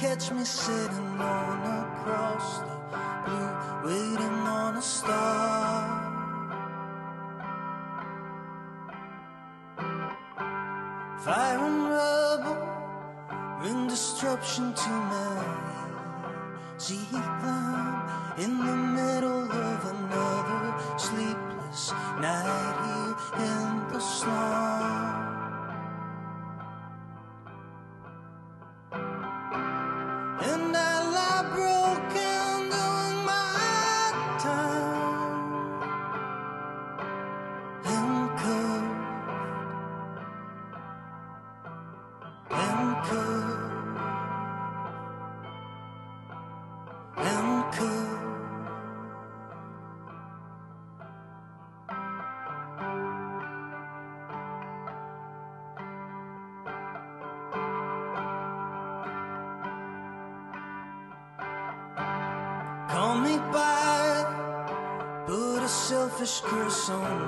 Catch me sitting on a cross the blue, waiting on a star. Fire and rubble bring disruption to my See on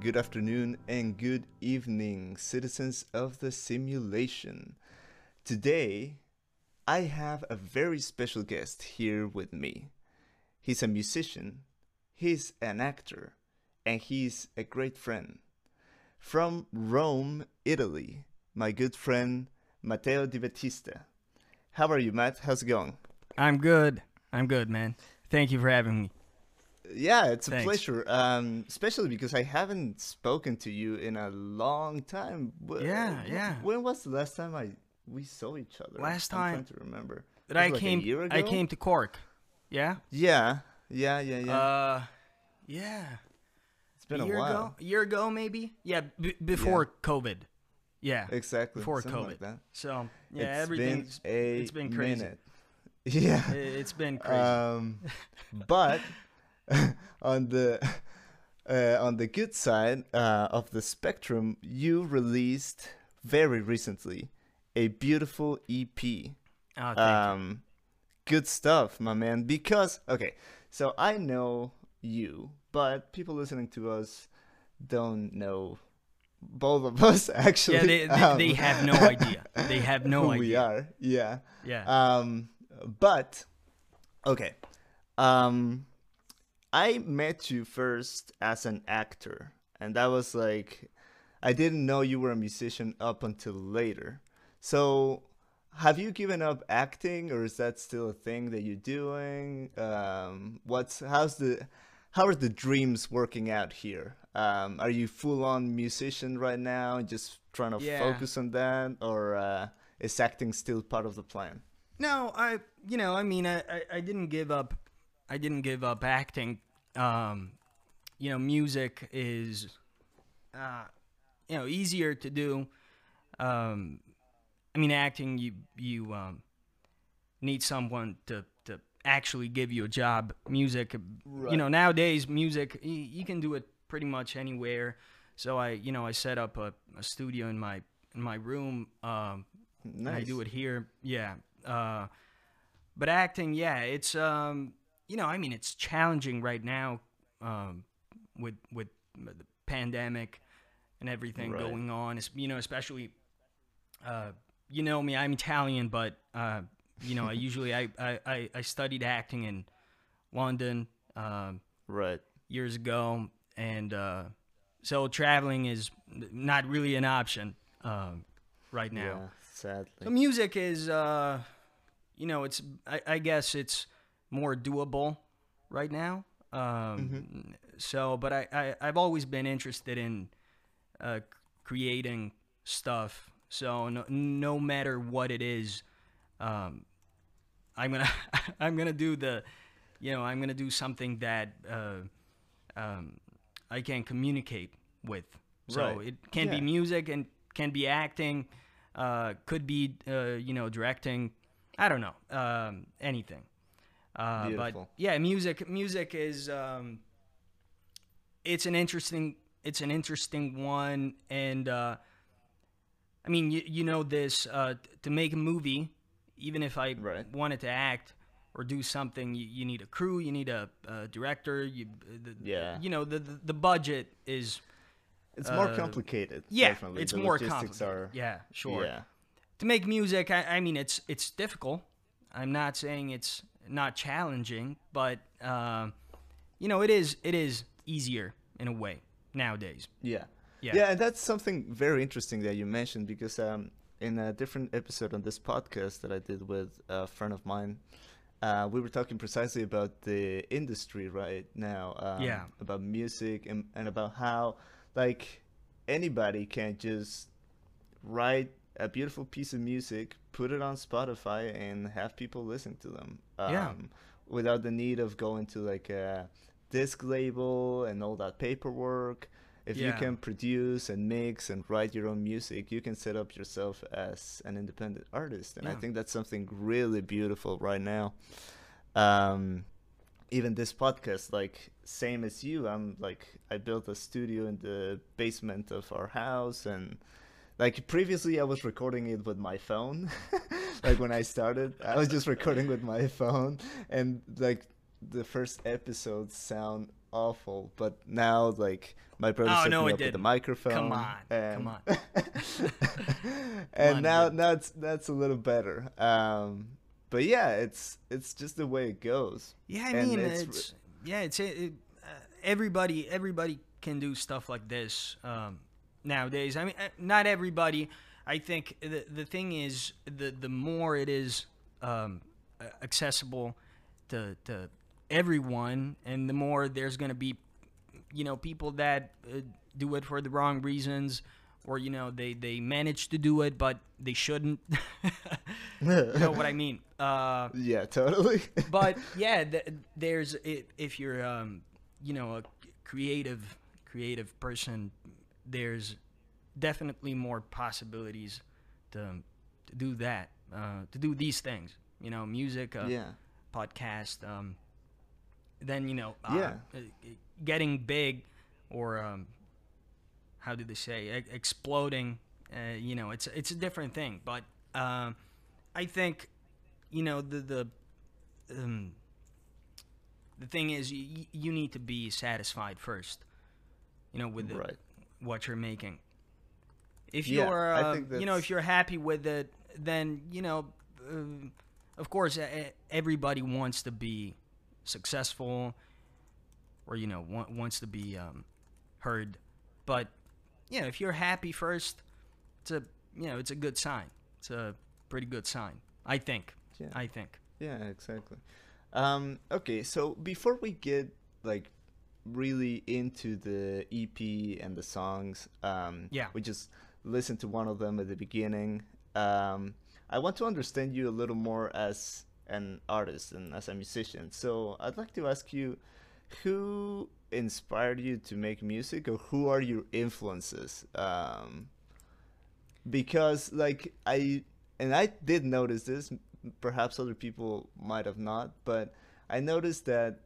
good afternoon, and good evening, citizens of the simulation. Today, I have a very special guest here with me. He's a musician, he's an actor, and he's a great friend. From Rome, Italy, my good friend Matteo Di Battista. How are you, Matt? How's it going? I'm good. I'm good, man. Thank you for having me. Yeah, it's a Thanks. pleasure. Um, especially because I haven't spoken to you in a long time. Yeah, wh- yeah. When was the last time I we saw each other? Last I'm time trying to remember. That I like a came I came to Cork. Yeah? Yeah, yeah, yeah, yeah. Uh yeah. it's been a a, year while. ago? A year ago maybe? Yeah, b- before COVID. Yeah. Exactly. Before something COVID. like that. So, yeah, It's everything's been a it's been crazy. minute. Yeah. It's been crazy. Um, but on the uh, on the good side uh, of the spectrum, you released very recently a beautiful EP. oh, thank Um, good stuff, my man. Because okay, so I know you, but people listening to us don't know both of us actually. Yeah, they, they, um, they have no idea. They have no who idea. we are. Yeah. Yeah. Um, but okay. Um, I met you first as an actor, and that was like, I didn't know you were a musician up until later. So, have you given up acting, or is that still a thing that you're doing? Um, what's how's the how are the dreams working out here? Um, are you full on musician right now, just trying to Yeah. focus on that, or uh, is acting still part of the plan? No, I you know, I mean I, I, I didn't give up I didn't give up acting. Um you know, music is uh you know, easier to do. Um I mean acting you you um need someone to to actually give you a job. Music you know, nowadays music you, you can do it pretty much anywhere. So I, you know, I set up a, a studio in my in my room um and I do it here. Yeah. Uh, but acting, yeah, it's um, you know, I mean, it's challenging right now, um, with with the pandemic and everything Right. going on. es- You know, especially, uh, you know me, I'm Italian, but uh, you know, I usually I, I I I studied acting in London. Um, Right. years ago, and uh, so traveling is not really an option um, right now. Yeah. Sadly. So music is, uh, you know, it's I, I guess it's more doable right now. Um, So, but I, I I've always been interested in uh, creating stuff. So no, no matter what it is, um, I'm gonna I'm gonna do the, you know, I'm gonna do something that uh, um, I can communicate with. So Right. it can Yeah. be music and can be acting, uh, could be uh, you know directing. I don't know um, anything. Uh, but yeah, music music is um, it's an interesting it's an interesting one and uh, I mean you, you know this uh, to make a movie even if I Right. wanted to act or do something you, you need a crew you need a, a director you the, Yeah. you know the, the the budget is It's more uh, complicated. yeah definitely. it's The more complicated Are, yeah sure Yeah. to make music I, I mean it's it's difficult i'm not saying it's not challenging but um, you know it is it is easier in a way nowadays Yeah. Yeah. Yeah, and that's something very interesting that you mentioned because um, in a different episode on this podcast that I did with a friend of mine, uh, we were talking precisely about the industry right now. Um, Yeah. About music and, and about how, like, anybody can just write a beautiful piece of music, put it on Spotify, and have people listen to them. Um, Yeah. Without the need of going to like a disc label and all that paperwork. If you can produce and mix and write your own music, you can set up yourself as an independent artist. And I think that's something really beautiful right now. Um, even this podcast, like same as you, I'm like I built a studio in the basement of our house and like previously I was recording it with my phone. like when I started, I was just recording with my phone and like the first episodes sound awful, but now like my brother Oh, set no, me up with the didn't. microphone. Come on, and, come on. and on, now now it's that's a little better. Um, but yeah, it's it's just the way it goes. yeah i And mean it's it's, yeah it's it, it, uh, everybody everybody can do stuff like this um, nowadays. I mean uh, not everybody. I think the, the thing is the the more it is um, accessible to, to everyone and the more there's going to be you know people that uh, do it for the wrong reasons or you know they they manage to do it but they shouldn't. You know what i mean? Uh Yeah, totally. but yeah th- there's if you're um you know a creative creative person there's definitely more possibilities to to do that uh to do these things you know music uh, yeah. podcast um then you know uh, Yeah. uh, getting big or um how do they say e- exploding uh, you know it's it's a different thing but um i think you know the the um, the thing is you, you need to be satisfied first you know with the, Right. What you're making. If you're uh, you know if you're happy with it then you know uh, of course everybody wants to be successful or you know wa- wants to be um, heard. But you know if you're happy first it's a you know it's a good sign. It's a pretty good sign i think. Yeah. i think. Yeah, exactly. Um, okay, so before we get like really into the EP and the songs, um, Yeah. we just listened to one of them at the beginning. Um, I want to understand you a little more as an artist and as a musician. So I'd like to ask you, who inspired you to make music, or who are your influences? Um, because like I and I did notice this. Perhaps other people might have not, but I noticed that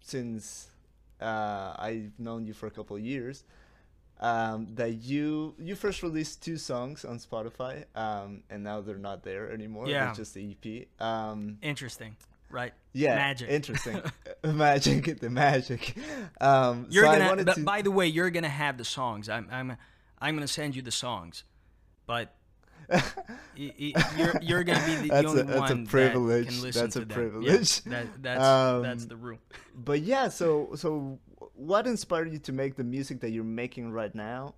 since uh, I've known you for a couple of years, um, that you you first released two songs on Spotify, um, and now they're not there anymore. Yeah. Just the EP. Um, Interesting, right? yeah, Magic. Interesting, magic, the magic. Um, You're so gonna. wanted but to- By the way, you're gonna have the songs. I'm. I'm. I'm gonna send you the songs, but. you're, you're gonna be the, That's a- only that's a one privilege. that can listen That's to a them. privilege. Yeah, that, that's that's Um, the rule. but yeah so so what inspired you to make the music that you're making right now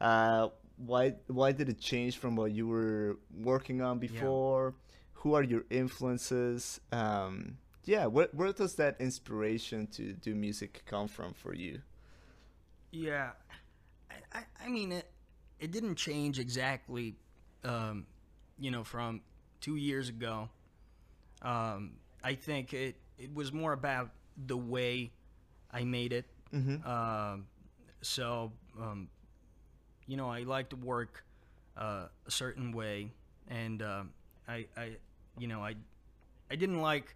uh why why did it change from what you were working on before who are your influences um yeah where, where does that inspiration to do music come from for you Yeah, I, I, I mean it. It didn't change exactly, um, you know, from two years ago. Um, I think it it was more about the way I made it. mm-hmm. Um, so, um, you know, I like to work uh, a certain way, and um, I, I, you know, I, I didn't like.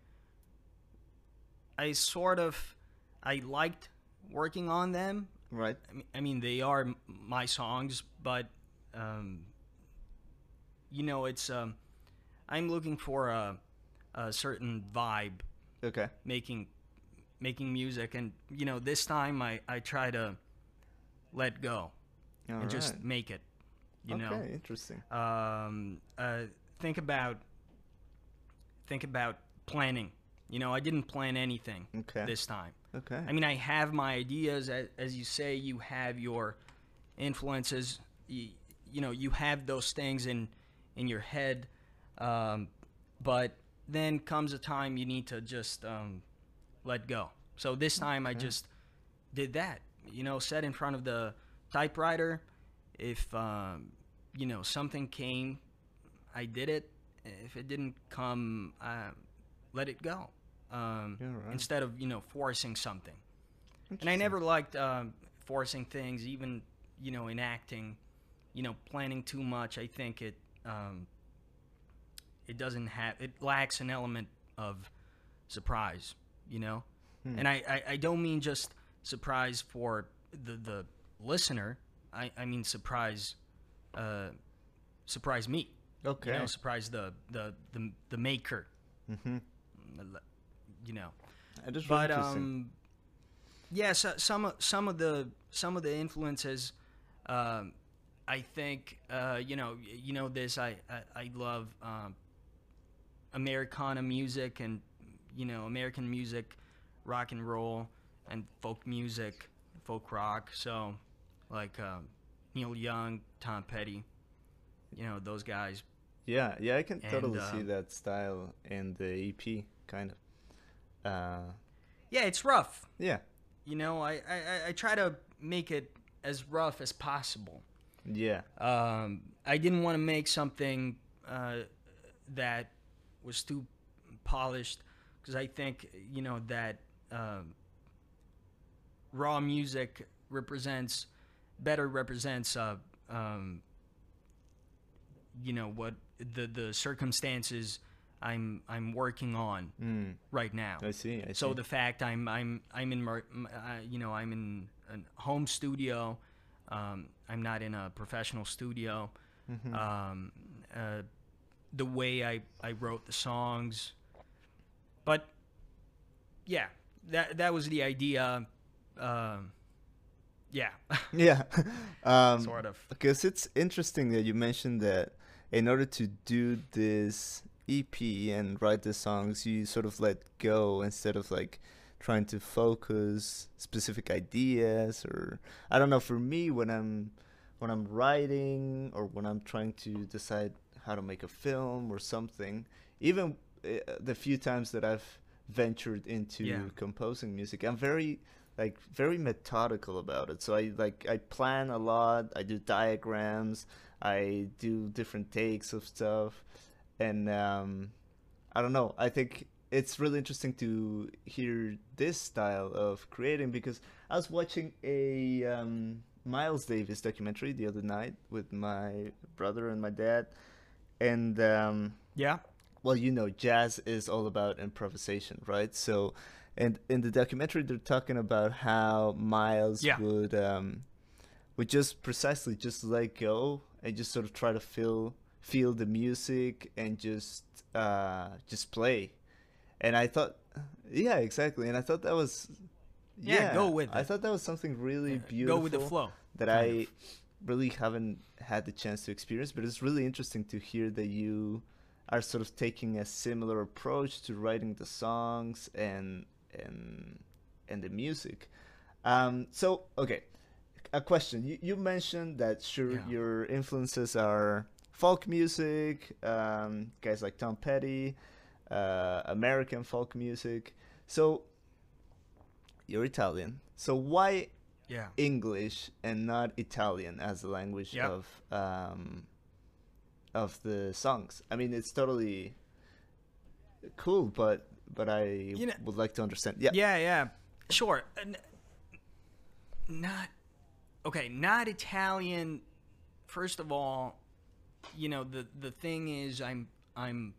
I sort of, I liked working on them. right I mean, I mean they are my songs, but, um, you know, it's um, I'm looking for a, a certain vibe. Okay. Making making music and you know this time i i try to let go All and just make it you okay interesting. Um uh think about think about planning. You know i didn't plan anything okay. this time. Okay. I mean i have my ideas as, as you say you have your influences. You, you know you have those things in in your head um, but then comes a time you need to just um, let go so this time i just did that you know sat in front of the typewriter if um, you know something came i did it if it didn't come uh, let it go um, Yeah, right. instead of you know forcing something and I never liked um, forcing things, even you know in acting. You know, planning too much. I think it um, it doesn't have it lacks an element of surprise. You know, Hmm. and I, I I don't mean just surprise for the the listener. I I mean surprise, uh, surprise me. okay You know, surprise the the the the maker. mm-hmm. You know. it is but um yeah so, some of some of the some of the influences um i think uh you know you know this i i, I love um americana music and you know american music rock and roll and folk music folk rock. So like um neil young tom petty you know those guys. Yeah, yeah, I can And, totally see um, that style in the EP, kind of. Uh, yeah it's rough. Yeah, you know i, I- I try to make it as rough as possible yeah, um, I didn't want to make something uh, that was too polished because I think you know that um, raw music represents better represents uh, um, you know what the the circumstances I'm I'm working on mm, right now. I see. I see. So the fact I'm I'm I'm in uh, you know I'm in a home studio, um, I'm not in a professional studio. Mhm. Um, uh, the way I, I wrote the songs, but yeah, that that was the idea. Um, yeah, yeah, um, sort of. Because it's interesting that you mentioned that in order to do this EP and write the songs, you sort of let go instead of like trying to focus specific ideas or I don't know. For me, when I'm when I'm writing or when I'm trying to decide how to make a film or something, even uh, the few times that I've ventured into Yeah. composing music, I'm very like very methodical about it. So I like I plan a lot. I do diagrams. I do different takes of stuff, and um, I don't know. I think it's really interesting to hear this style of creating because I was watching a um, Miles Davis documentary the other night with my brother and my dad, and um, Yeah, well, you know, jazz is all about improvisation, right? So, and in the documentary, they're talking about how Miles Yeah. would um, would just precisely just let go and just sort of try to feel feel the music and just uh, just play. And I thought, yeah, exactly. And I thought that was Yeah, go with I it. thought that was something really Go beautiful. with the flow. that I really haven't had the chance to experience, but it's really interesting to hear that you are sort of taking a similar approach to writing the songs and and and the music. Um, so okay, a question. You you mentioned that sure Yeah. your influences are folk music, um, guys like Tom Petty, uh, American folk music. So you're Italian. So why Yeah. English and not Italian as the language Yep. of um, of the songs. I mean, it's totally cool, but but I You know- would like to understand. Yeah, Yeah, yeah. Sure. N- not okay, not Italian. First of all, you know, the the thing is I'm I'm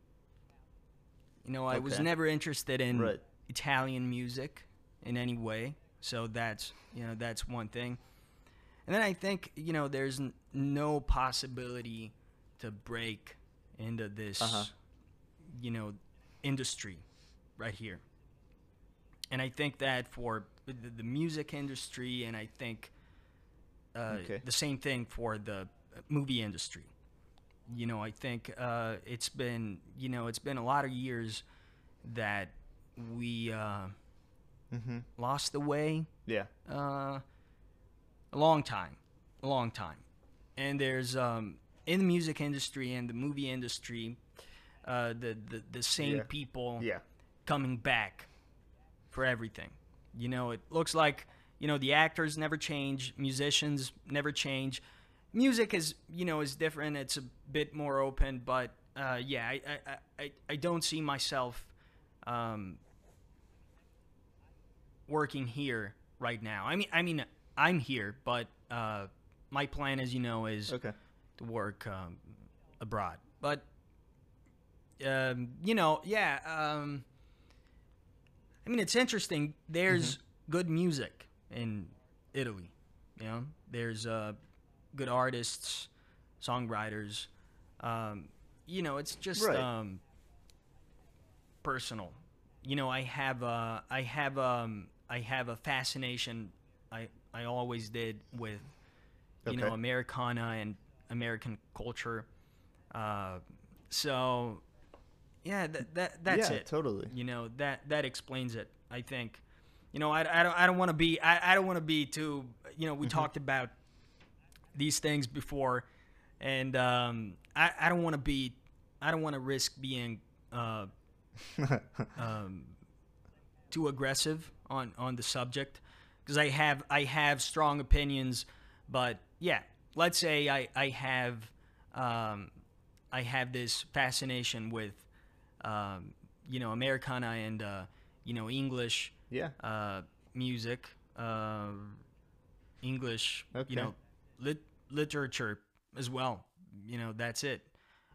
you know, I was never interested in Right. Italian music in any way. So that's, you know, that's one thing. And then I think, you know, there's n- no possibility to break into this Uh-huh. you know, industry right here. And I think that for the, the music industry, and I think uh, Okay. the same thing for the movie industry. You know, I think uh, it's been, you know, it's been a lot of years that we uh, mm-hmm. lost the way yeah, uh, a long time, a long time. And there's um, in the music industry and the movie industry, uh, the, the the same Yeah. people yeah, coming back for everything. You know, it looks like you know the actors never change, musicians never change. Music is you know is different. It's a bit more open, but uh, yeah, I, I, I- I don't see myself um, working here right now. I mean I mean I'm here, but uh, my plan, as you know, is okay, to work um, abroad. But um, you know, yeah. Um, I mean, it's interesting. There's good music in Italy. You know, there's uh, good artists, songwriters. Um, you know, it's just Right. um, personal. You know, I have a, I have um, I have a fascination. I I always did with you know Americana and American culture. Uh, so yeah, that, that that's yeah, it. totally. You know that that explains it. I think. You know, I, I don't I don't want to be I, I don't want to be too. You know, we Mm-hmm. talked about these things before, and um, I I don't want to be I don't want to risk being uh, um, too aggressive on on the subject. Because I have I have strong opinions, but yeah, let's say I I have um, I have this fascination with um, you know Americana and uh, you know English yeah, uh, music, uh, English Okay. you know lit- literature as well. You know that's it.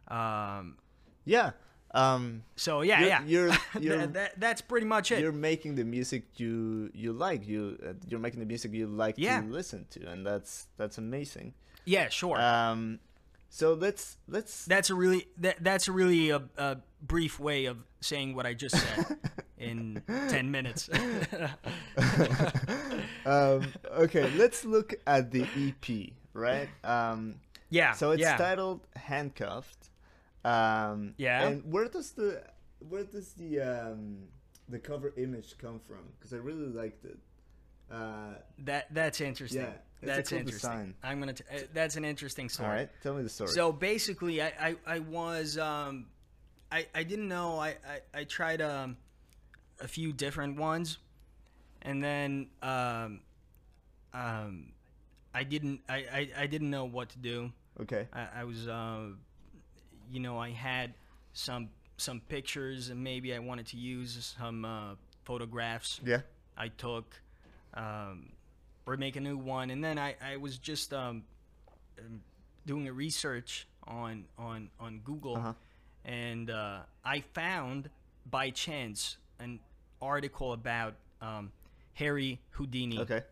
Um, yeah. Um, so yeah, You're- yeah, you're- That- you're- that, that's pretty much it. you're making the music you you like. You uh, you're making the music you like Yeah. to listen to, and that's that's amazing. Yeah, sure. Um, so let's let's that's a really that, that's a really a, a brief way of saying what I just said in ten minutes. um, okay, let's look at the EP, right? Um, yeah. so it's yeah. titled "Handcuffed." Um, Yeah. And where does the where does the um, the cover image come from? Because I really liked it. Uh, that that's interesting. Yeah, that's cool interesting. design. I'm gonna. T- uh, that's an interesting all story. right, tell me the story. So basically, I, I, I was um, I, I didn't know. I, I, I tried um, a few different ones, and then um, um, I didn't I, I, I didn't know what to do. okay. I, I was uh, you know I had some some pictures and maybe I wanted to use some uh, photographs Yeah. I took um, or make a new one and then I, I was just um, um, doing a research on on on Google Uh-huh. and uh, I found by chance an article about um, Harry Houdini Okay.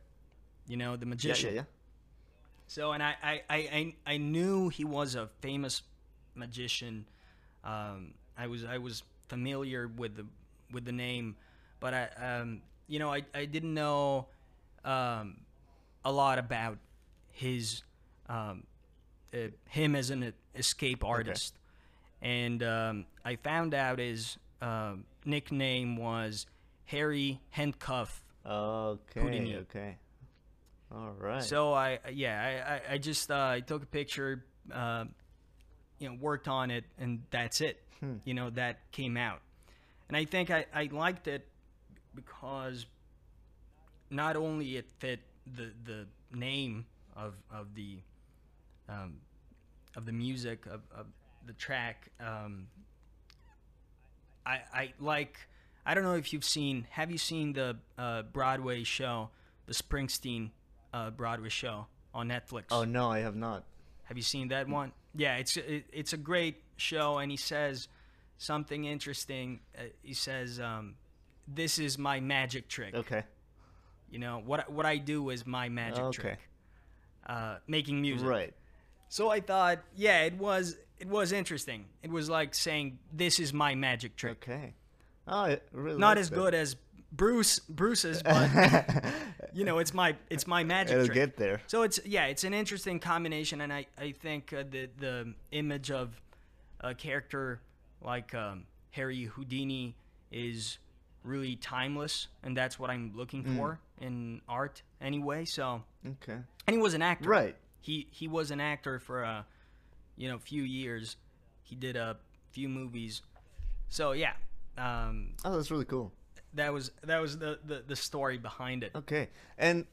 you know the magician yeah, yeah. So, and I, I, I, I, I knew he was a famous magician. Um, I was, I was familiar with the, with the name, but I, um, you know, I, I didn't know, um, a lot about his, um, uh, him as an escape artist, okay. and um, I found out his uh, nickname was Harry Handcuff. Okay. Houdini. Okay. All right. So I yeah I I, I just uh, I took a picture, uh, you know, worked on it, and that's it. You know that came out, and I think I I liked it because not only it fit the the name of of the um, of the music of, of the track. Um, I I like I don't know if you've seen have you seen the uh, Broadway show the Springsteen uh, Broadway show on Netflix? oh no, I have not. Have you seen that one? Yeah, it's it, it's a great show, and he says something interesting. Uh, he says, um, "This is my magic trick." Okay. You know what what I do is my magic Okay. trick. Uh, making music. Right. So I thought, yeah, it was it was interesting. It was like saying, "This is my magic trick." Okay. Oh, really Not like as that. good as Bruce Bruce's, but you know, it's my it's my magic It'll trick. get there. So it's yeah, it's an interesting combination, and I I think uh, the the image of a character like um, Harry Houdini is really timeless, and that's what I'm looking Mm. for in art anyway. So Okay. and he was an actor, Right. He he was an actor for a you know few years. He did a few movies. So yeah, um, Oh, that's really cool. that was that was the, the the story behind it. Okay. And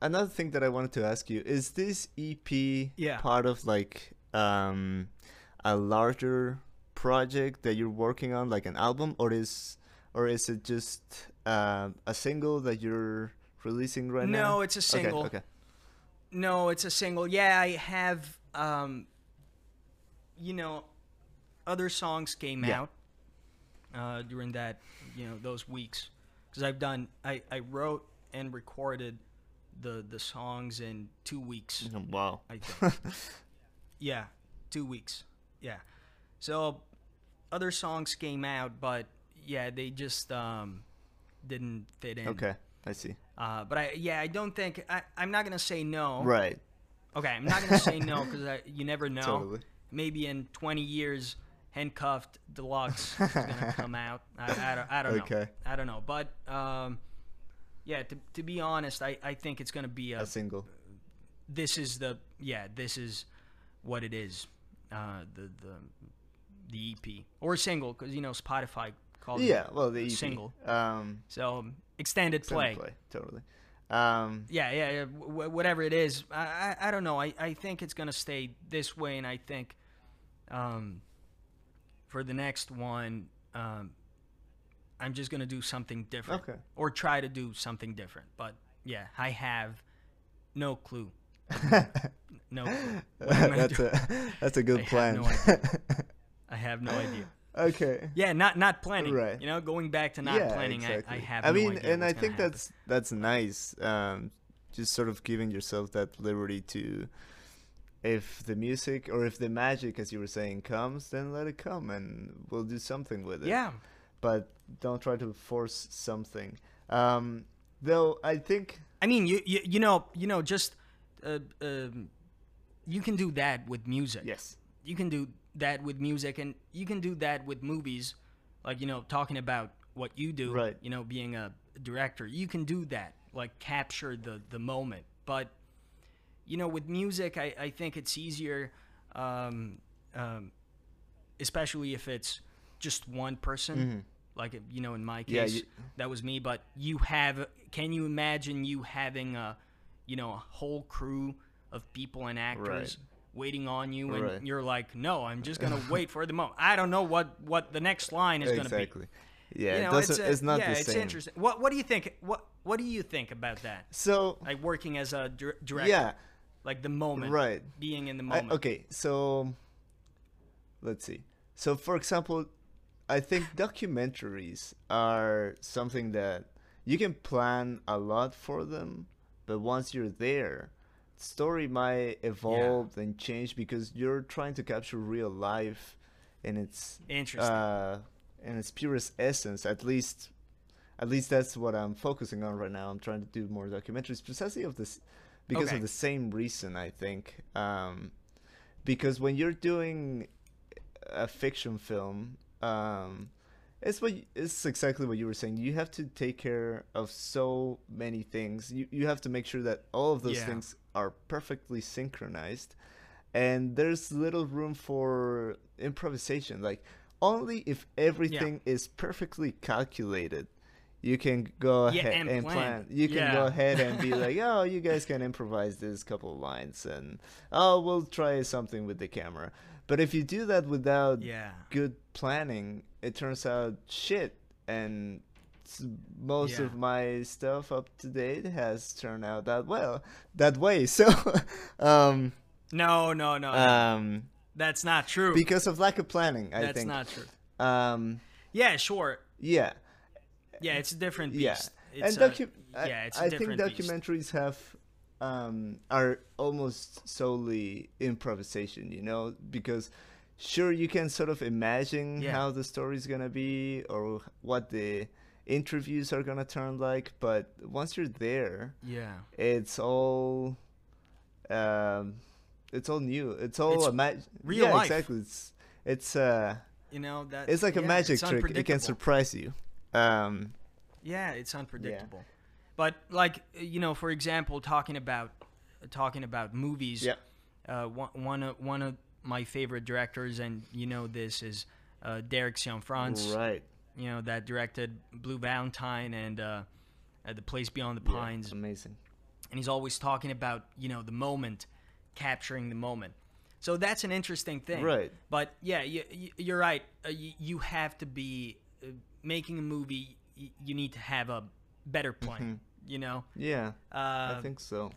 another thing that I wanted to ask you is this EP Yeah. part of like um a larger project that you're working on like an album or is or is it just um a single that you're releasing right now? No, it's a Okay, single. Okay. No, it's a single. Yeah, I have. Um, you know, other songs came Yeah. out uh, during that. You know, those weeks because I've done. I I wrote and recorded the the songs in two weeks. Wow. I think. yeah, two weeks. Yeah. So other songs came out, but yeah, they just um, didn't fit in. Okay. I see. Uh, but I yeah, I don't think I, I'm not gonna say no. Right. Okay, I'm not gonna say no because you never know. Totally. Maybe in 20 years, handcuffed deluxe is gonna come out. I, I don't, I don't know. Okay. I don't know. But um, yeah, to, to be honest, I, I think it's gonna be a. A single. This is the yeah. This is what it is. Uh, the the the EP or single because you know Spotify called it Yeah, well the EP. single. Um So extended extended play. Totally. Um Yeah, yeah, yeah. W- whatever it is, I, I, I don't know. I, I think it's gonna stay this way, and I think, um, for the next one, um, I'm just gonna do something different, Okay. or try to do something different. But yeah, I have no clue. No clue. What I'm gonna that's do. a that's a good I have plan. no. I have no idea. okay. Yeah, not not planning. Right. You know, going back to not yeah, planning, exactly. I, I have. I no mean, and I think happen. that's that's nice. Um, just sort of giving yourself that liberty to, if the music or if the magic, as you were saying, comes, then let it come, and we'll do something with it. yeah. But don't try to force something. Um, though I think I mean, you you, you know you know just uh, um, you can do that with music. yes. You can do that with music, and you can do that with movies. Like you know, talking about what you do. Right. You know, being a director, you can do that. Like capture the the moment. But you know, with music, I I think it's easier. Um, um, especially if it's just one person. Like you know, in my Mm-hmm. Yeah, case, you- that was me. But you have, can you imagine you having a, you know, a whole crew of people and actors Right. waiting on you, and Right. you're like, no, I'm just gonna wait for the moment. I don't know what what the next line is gonna be. Exactly. Yeah, You know, it's, uh, it's not yeah, the it's same. interesting. What what do you think? What what do you think about that? So Like working as a dir- director, yeah, like the moment, right. Being in the I, moment. okay, so let's see. So, for example, I think documentaries are something that you can plan a lot for them, but once you're there, story might evolve and change because you're trying to capture real life in its Interesting. uh, in its purest essence. At least, at least that's what I'm focusing on right now. I'm trying to do more documentaries precisely of this because Okay. of the same reason. I think um, because when you're doing a fiction film, um, it's what it's exactly what you were saying. You have to take care of so many things. You you have to make sure that all of those Yeah. things are perfectly synchronized, and there's little room for improvisation. Like only if everything is perfectly calculated, you can go Yeah, ahead and and, plan. plan. You can go ahead and be like, oh, you guys can improvise this couple of lines, and oh, we'll try something with the camera. But if you do that without yeah. good planning, it turns out shit. And most Yeah. of my stuff up to date has turned out that well, that way. So, um, No, no, no. no. um, That's not true. because of lack of planning, I That's think. That's not true. Um, Yeah, sure. yeah, Yeah, it's a different yeah. beast. and It's a- docu- yeah, it's a I, I think different beast. documentaries have um, are almost solely improvisation. You know, because sure you can sort of imagine Yeah. how the story's gonna be or what the interviews are gonna turn like, but once you're there, Yeah. it's all um, it's all new. It's all It's a ma- real yeah, life. exactly. It's it's uh You know that. it's like a magic trick. It can surprise you. Um, Yeah, it's unpredictable. But like you know, for example, talking about talking about movies. Yeah. Uh, one one of one of my favorite directors, and you know this is uh, Derek Cianfrance. right. You know that directed Blue Valentine and uh, uh, The Place Beyond the Yeah, Pines, amazing. and he's always talking about you know the moment, capturing the moment. So that's an interesting thing. Right. But yeah, you, you're right. Uh, you, you have to be uh, making a movie. y- You need to have a better plan. You know, Yeah, uh, Mm-hmm. I think so.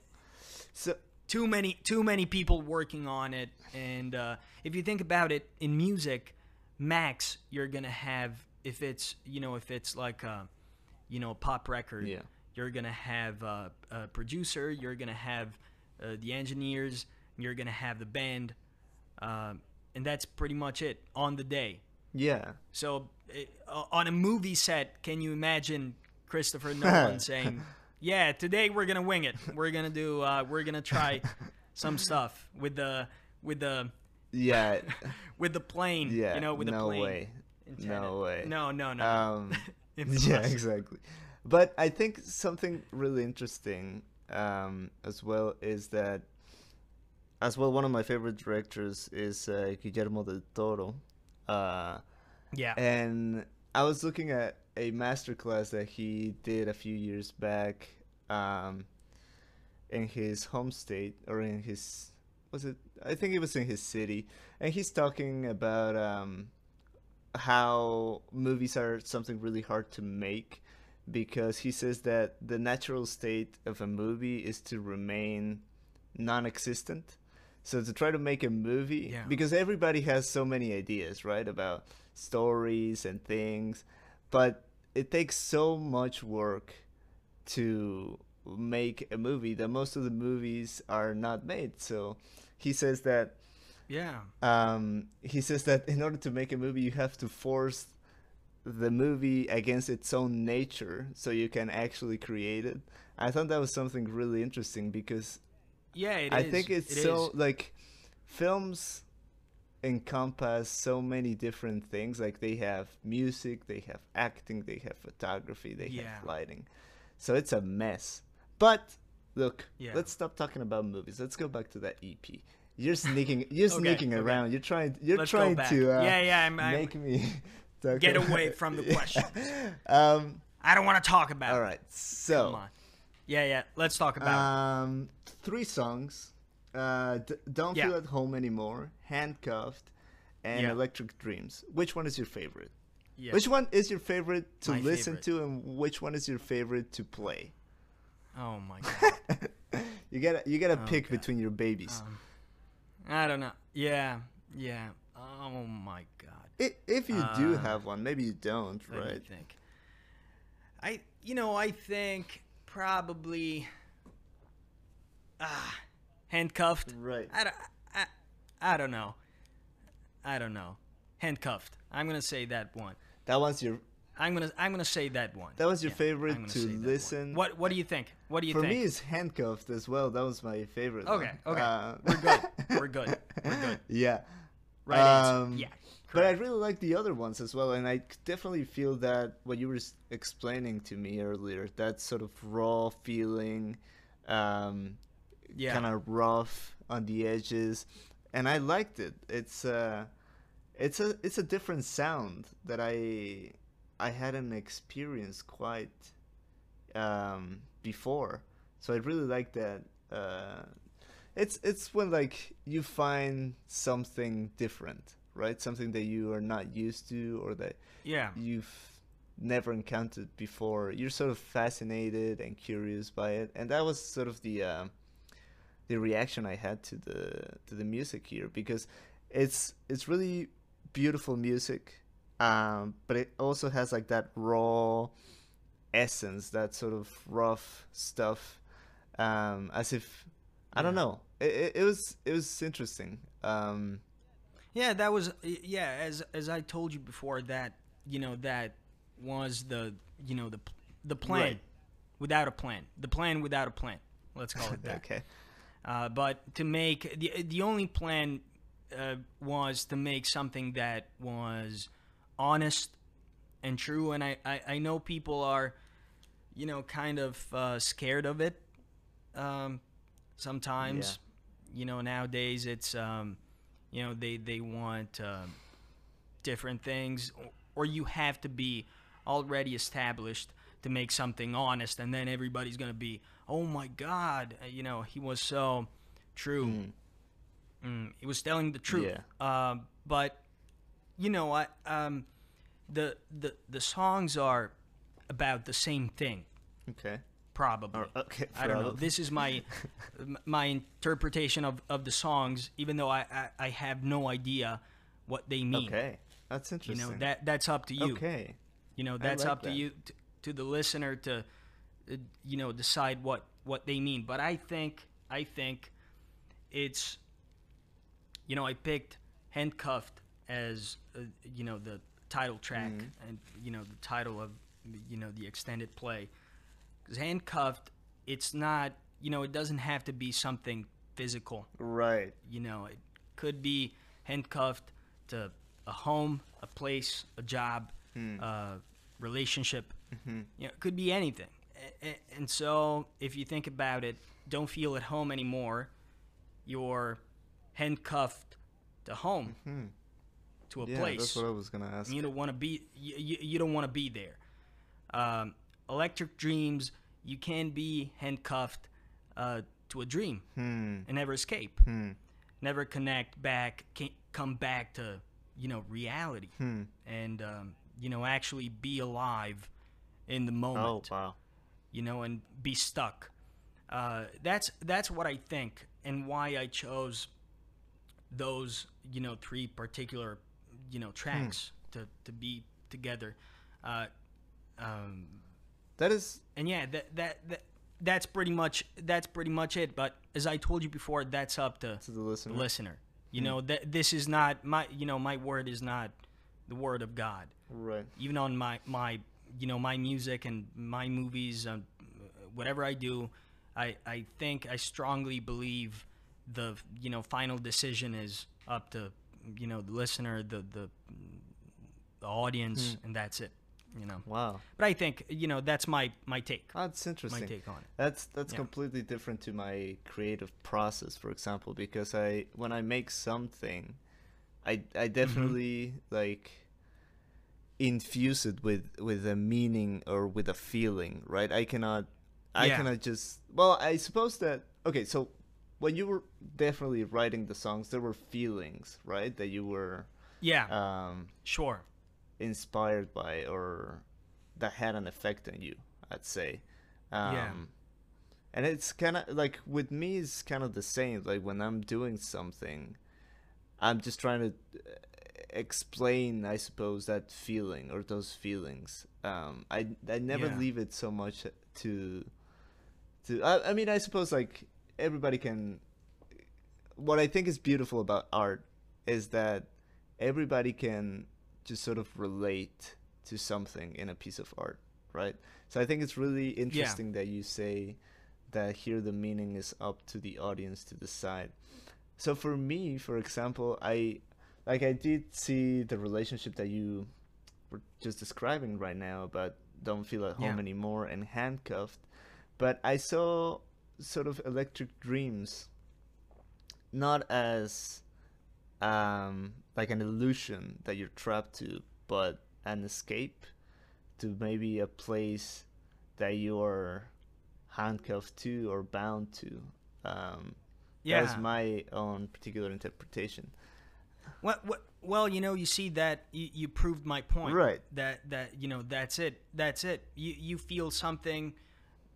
So too many too many people working on it. And uh, if you think about it, in music, max you're gonna have if it's you know if it's like a you know a pop record. Yeah. You're gonna have a, a producer. You're gonna have uh, the engineers. You're gonna have the band, um, and that's pretty much it on the day. Yeah, So uh, on a movie set, can you imagine Christopher Nolan saying, "Yeah, today we're gonna wing it. We're gonna do. Uh, we're gonna try some stuff with the with the yeah, with the plane. yeah. you know, with the no plane." way, intended. no way. No, no, no. Um, yeah, exactly. But I think something really interesting um, as well is that, as well, one of my favorite directors is uh, Guillermo del Toro. Uh, yeah. and I was looking at a masterclass that he did a few years back um, in his home state or in his was it I think it was in his city and he's talking about um, how movies are something really hard to make because he says that the natural state of a movie is to remain non-existent so to try to make a movie Yeah. because everybody has so many ideas right about stories and things but it takes so much work to make a movie that most of the movies are not made so he says that yeah. um, he says that in order to make a movie, you have to force the movie against its own nature so you can actually create it. I thought that was something really interesting because Yeah, it I is. think it's It so is. like films encompass so many different things. Like they have music, they have acting, they have photography, they Yeah. have lighting. So it's a mess. But look, Yeah. let's stop talking about movies. Let's go back to that EP. You're sneaking. You're Okay, sneaking okay. around. You're trying. You're Let's trying to. Uh, Yeah, yeah, I'm- I'm- make me talk Get away from the question. um. I don't want to talk about. All it. right. So. Yeah, yeah. Let's talk about. Um, three songs. Uh, D- don't Yeah. feel at home anymore. Handcuffed, and Yeah. Electric Dreams. Which one is your favorite? Yeah. Which one is your favorite to My listen favorite. to, and which one is your favorite to play? Oh my god. you gotta you gotta Oh, pick God. between your babies. Um, I don't know. Yeah, yeah. Oh my god. If you do uh, have one, maybe you don't, right? think. I, you know, I think probably. Ah, handcuffed. Right. I don't, I, I don't know. I don't know. Handcuffed. I'm gonna say that one. That was your I'm gonna I'm gonna say that one. That was your Yeah, favorite to one. listen? What What do you think? What do you for think? me it's handcuffed as well. That was my favorite. okay. one. Okay. Uh, We're good. We're good. We're good. yeah. Right answer. Um, Yeah. But I really like the other ones as well, and I definitely feel that what you were explaining to me earlier, that sort of raw feeling, um, Yeah. kind of rough on the edges, and I liked it. It's uh, it's a it's a different sound that I I hadn't experienced quite um, before, so I really like that. Uh, it's it's when like you find something different, right? Something that you are not used to or that Yeah. you've never encountered before. You're sort of fascinated and curious by it, and that was sort of the uh, the reaction I had to the to the music here because it's it's really beautiful music, um, but it also has like that raw essence, that sort of rough stuff, um, as if I don't know. It, it, it was it was interesting. Um, Yeah, that was yeah. As as I told you before, that you know that was the you know the the plan Right. without a plan, the plan without a plan. Let's call it that. okay. Uh, but to make the the only plan uh, was to make something that was honest and true. And I, I, I know people are, you know, kind of uh, scared of it. Um, sometimes, you know, nowadays it's, um, you know, they they want um, different things, or, you have to be already established to make something honest, and then everybody's gonna be, oh my God, uh, you know, he was so true. Mm, he was telling the truth. Yeah. Um, but you know, I um, the the the songs are about the same thing, Okay. Probably. Or- okay. I don't know. This is my my interpretation of, of the songs, even though I, I, I have no idea what they mean. Okay. That's interesting. You know that that's up to you. Okay. You know that's like up to you to, to the listener to uh, you know decide what what they mean. But I think I think it's you know I picked handcuffed as uh, you know the title track Mm-hmm. and you know the title of you know the extended play handcuffed. It's not you know it doesn't have to be something physical. Right. you know it could be handcuffed to a home a place a job hmm. a relationship. Mm-hmm. You know it could be anything. And so if you think about it don't feel at home anymore. You're handcuffed to home. Mm-hmm. To a Yeah, place. that's what I was gonna ask. you don't want to be you, you, you don't want to be there. Um, electric dreams you can be handcuffed uh, to a dream Hmm. and never escape never connect back can't come back to you know reality Hmm. and um, you know actually be alive in the Oh moment wow. you know, and be stuck. Uh, that's that's what I think, and why I chose those you know three particular you know tracks to to be together. Uh, um, That is and yeah, that, that that that's pretty much that's pretty much it. But as I told you before, that's up to to the listener. the listener. You hmm. know that this is not my you know my word is not the word of God Right. even on my my you know my music and my movies and whatever i do i i think i strongly believe the you know final decision is up to you know the listener the the, the audience hmm. and that's it you know Wow. but i think you know that's my my take That's interesting. My take on it. That's that's Yeah. completely different to my creative process, for example, because I when I make something, I Mm-hmm. I definitely like infuse it with with a meaning or with a feeling, right? I cannot I Yeah. cannot just well, I suppose that okay, so when you were definitely writing the songs, there were feelings, right? That you were yeah um sure inspired by or that had an effect on you i'd say um Yeah. and it's kind of like with me it's kind of the same like when i'm doing something i'm just trying to uh, explain i suppose that feeling or those feelings um i i never Yeah. leave it so much to to I, I mean i suppose like everybody can what I think is beautiful about art is that everybody can just sort of relate to something in a piece of art, right? So I think it's really interesting that you say that here the meaning is up to the audience to decide. So for me, for example, I like I did see the relationship that you were just describing right now about don't feel at home Yeah. anymore and handcuffed, but I saw sort of electric dreams not as um, like an illusion that you're trapped to, but an escape to maybe a place that you're handcuffed to or bound to. Um, Yeah. That's my own particular interpretation. Well, well, well, you know, you see that you, you proved my point. Right. That that you know that's it. That's it. You you feel something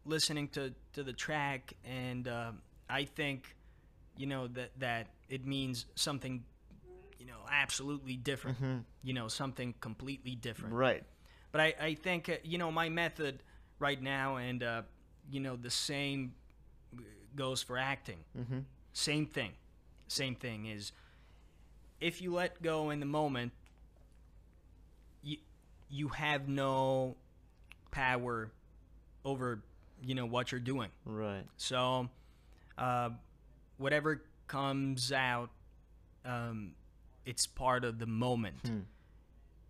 listening to to the track, and um, I think you know that that it means something know absolutely different. You know, something completely different. Right. But I, I think, uh, you know, my method right now, and, uh, you know, the same goes for acting. Mm-hmm. Same thing. Same thing is if you let go in the moment, you, you have no power over, you know, what you're doing. Right. So, uh, whatever comes out, um, it's part of the moment, Hmm.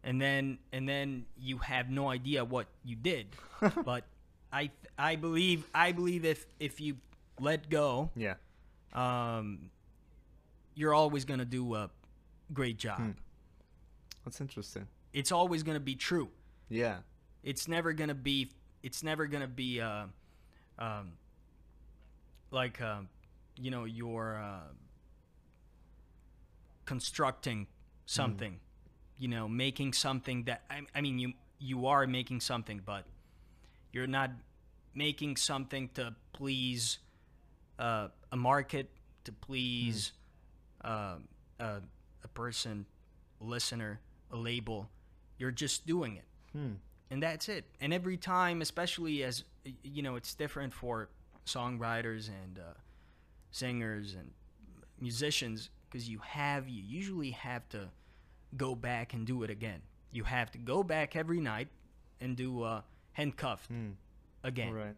and then and then you have no idea what you did. but I I believe I believe if if you let go, Yeah. um, you're always gonna do a great job. Hmm. That's interesting. It's always gonna be true. Yeah. it's never gonna be it's never gonna be uh, um, like uh, you know you're uh, constructing something you know making something that I, I mean you you are making something but you're not making something to please uh, a market to please uh, a, a person a listener a label you're just doing it Hmm. and that's it. And every time, especially as you know, it's different for songwriters and uh, singers and musicians because you have you usually have to go back and do it again. You have to go back every night and do uh, handcuffed Hmm. again. Right.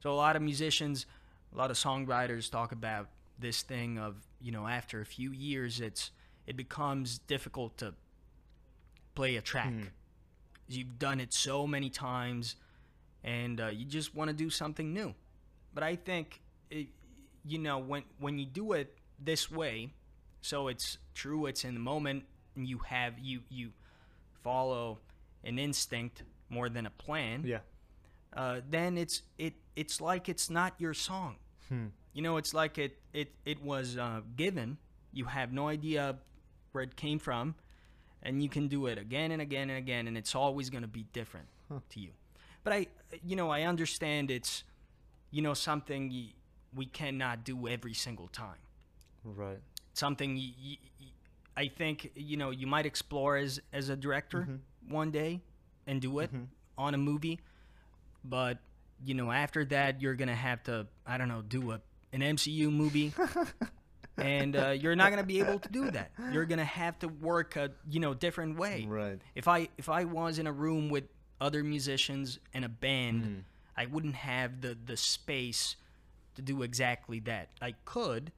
So a lot of musicians, a lot of songwriters talk about this thing of you know after a few years, it's it becomes difficult to play a track. Hmm. You've done it so many times, and uh, you just want to do something new. But I think, it, you know, when when you do it this way, so it's true, it's in the moment, and you have you you follow an instinct more than a plan Yeah. uh, then it's it it's like it's not your song. Hmm. You know, it's like it it it was uh, given. You have no idea where it came from, and you can do it again and again and again, and it's always going to be different to you. But I, you know, I understand it's, you know, something we cannot do every single time. Right. Something y y y- I think you know you might explore as as a director one day and do it on a movie, but you know after that you're gonna have to I don't know do a an MCU movie. and uh, you're not gonna be able to do that. You're gonna have to work a you know different way. Right. If I if I was in a room with other musicians and a band, I wouldn't have the the space to do exactly that. I could,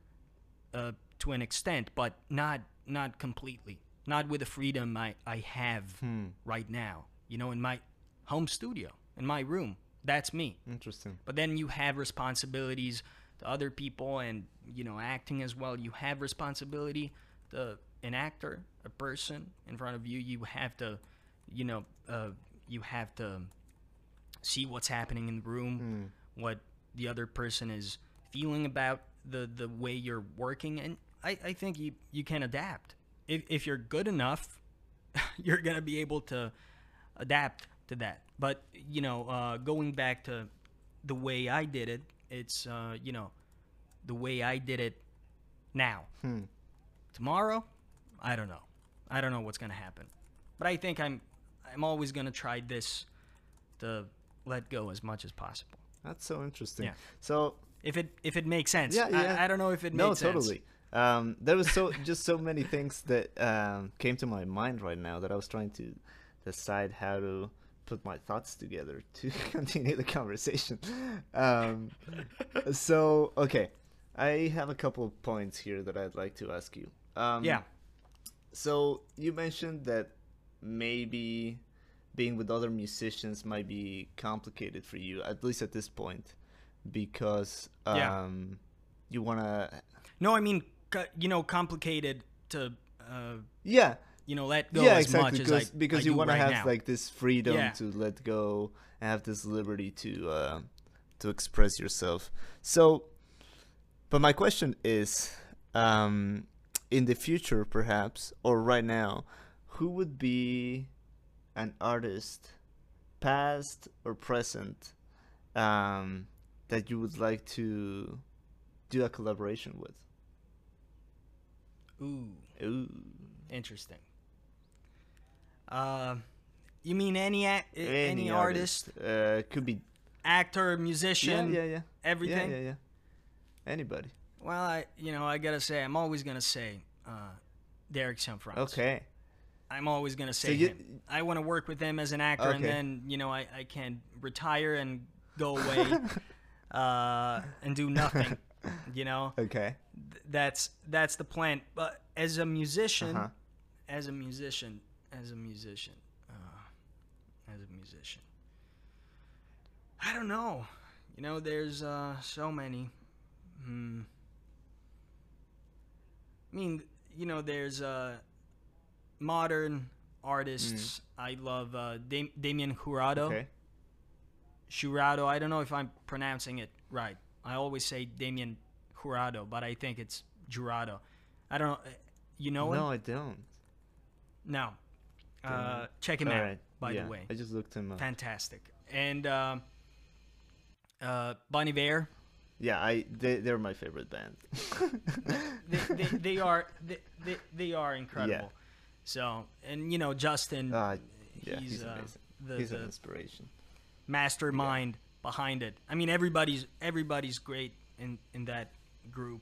uh, to an extent, but not not completely. Not with the freedom I I have right now. You know, in my home studio, in my room. That's me Interesting. but then you have responsibilities to other people and you know acting as well you have responsibility to an actor a person in front of you you have to you know uh, you have to see what's happening in the room what the other person is feeling about the the way you're working and i, I think you you can adapt if, if you're good enough you're gonna be able to adapt to that. But you know, uh, going back to the way I did it, it's uh, you know, the way I did it now. Hmm. Tomorrow, I don't know. I don't know what's gonna happen. But I think I'm I'm always gonna try this to let go as much as possible. That's so interesting. Yeah. So If it if it makes sense. Yeah, yeah. I, don't know if it no, makes sense. Um, there was so just so many things that um, came to my mind right now that I was trying to decide how to put my thoughts together to continue the conversation. Um, so okay, I have a couple of points here that I'd like to ask you. Um, yeah. So you mentioned that maybe being with other musicians might be complicated for you, at least at this point, because um, Yeah. you want to. No, I mean, you know, complicated to, uh, Yeah, you know, let go yeah, as exactly. much as Because I because I you want to have now. like this freedom Yeah. to let go and have this liberty to uh, to express yourself. So, but my question is, um, in the future, perhaps, or right now, who would be an artist, past or present, um, that you would like to do a collaboration with? Ooh, Ooh. interesting. Uh, you mean any a- any, artist, Uh, could be actor, musician, yeah, yeah, yeah. everything? Yeah, yeah, yeah. Anybody. Well, I you know I gotta say I'm always gonna say uh, Derek Cianfrance. Okay. I'm always gonna say so you- him. I want to work with him as an actor, and then you know I, I can retire and go away uh, and do nothing. You know Okay. Th- that's that's the plan. But as a musician, Uh-huh. as a musician, as a musician, uh, as a musician, I don't know. You know, there's uh, so many. Hmm. I mean, you know, there's uh, modern artists. I love uh, Dam- Damien Jurado. Okay. Jurado. I don't know if I'm pronouncing it right. I always say Damien Jurado, but I think it's Jurado. I don't know. uh, You know No, him? I don't. No. Uh, check him All out, right. by yeah, the way. I just looked him up. Fantastic. And um uh, Bon Iver. Yeah, I they they're my favorite band. They, they, they are they, they, they are incredible. Yeah. So and you know Justin, Ah, yeah, he's, he's uh, the, he's the an inspiration. mastermind behind it. I mean everybody's everybody's great in in that group,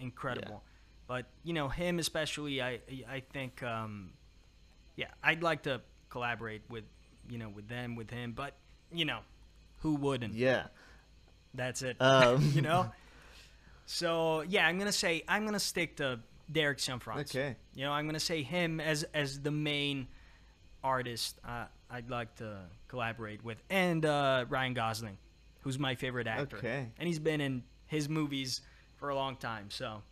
incredible. But you know him especially, I I think um, yeah I'd like to collaborate with you know with them with him, but you know who wouldn't? Yeah. That's it. Um, you know. So yeah, I'm gonna say I'm gonna stick to Derek Cianfrance. Okay. You know, I'm gonna say him as as the main artist uh, I'd like to collaborate with, and uh, Ryan Gosling, who's my favorite actor. Okay. And he's been in his movies for a long time, so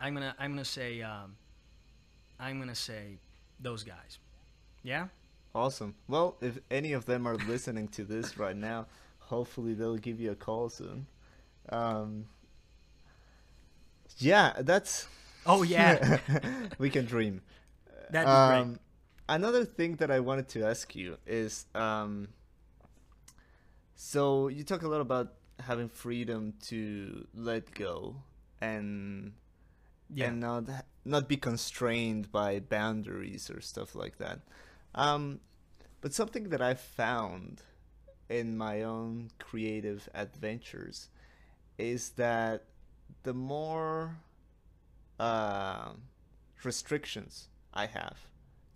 I'm gonna I'm gonna say um, I'm gonna say those guys. Yeah. Awesome. Well, if any of them are listening to this right now, hopefully they'll give you a call soon. Um, yeah, that's Oh yeah, we can dream. be great. Another thing that I wanted to ask you is, um, so you talk a lot about having freedom to let go and Yeah. and not not be constrained by boundaries or stuff like that. Um, but something that I've found in my own creative adventures is that the more uh, restrictions I have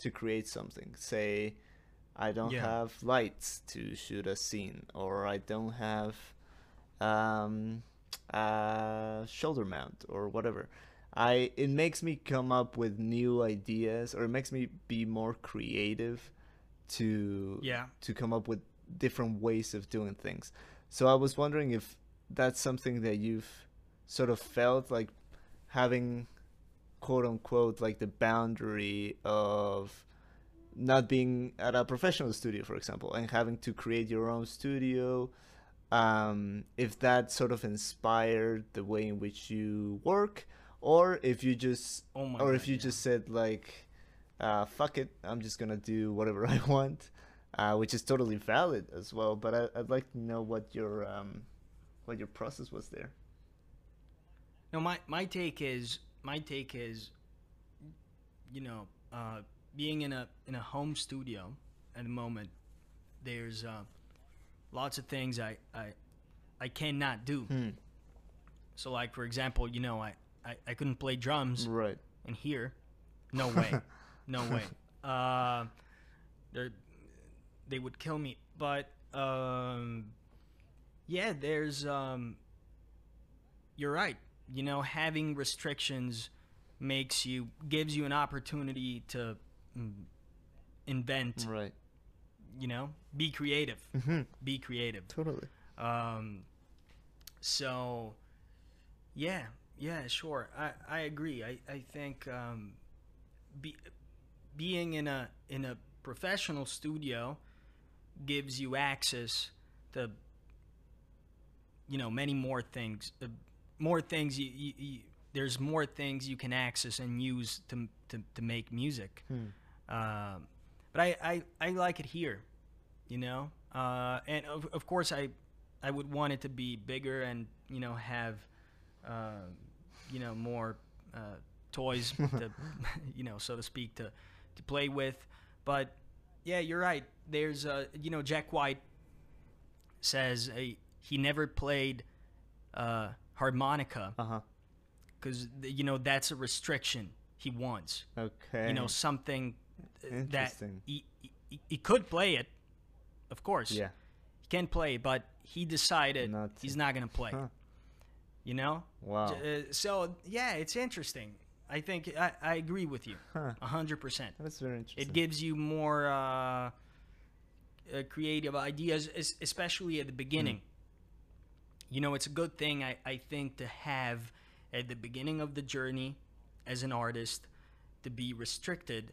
to create something, say I don't Yeah. have lights to shoot a scene, or I don't have um, a shoulder mount, or whatever. I it makes me come up with new ideas, or it makes me be more creative to Yeah. to come up with different ways of doing things. So I was wondering if that's something that you've sort of felt like having quote unquote like the boundary of not being at a professional studio for example and having to create your own studio um, if that sort of inspired the way in which you work or if you just Oh my or God, if you yeah. just said like uh, fuck it i'm just gonna do whatever i want uh, which is totally valid as well but I, i'd like to know what your um, what your process was there No, my my take is my take is, you know, uh, being in a in a home studio at the moment, there's uh, lots of things I I I cannot do. Hmm. So like for example, you know, I I, I couldn't play drums Right. in here. No way. no way. Uh, they they would kill me. But um, yeah, there's um, you're right. You know, having restrictions makes you gives you an opportunity to mm, invent. Right. You know, be creative. Mhm. Be creative. Totally. Um, so, yeah, yeah, sure. I, I agree. I, I think um, be, being in a in a professional studio gives you access to you know many more things. Uh, more things you, you, you there's more things you can access and use to to, to make music. Um, but I, I I like it here, you know. Uh, and of, of course I I would want it to be bigger and you know have uh, you know more uh, toys to you know so to speak to to play with. But yeah, you're right. There's uh, you know Jack White says uh, he never played uh, harmonica Uh huh. because you know that's a restriction he wants. Okay. You know something uh, that he, he, he could play it, of course. Yeah. He can play, but he decided Not to. he's not gonna play. Huh. You know. Wow. Uh, so yeah, it's interesting. I think I, I agree with you, Huh. a hundred percent. That's very interesting. It gives you more uh, uh, creative ideas, especially at the beginning. You know, it's a good thing I, I think to have at the beginning of the journey as an artist to be restricted,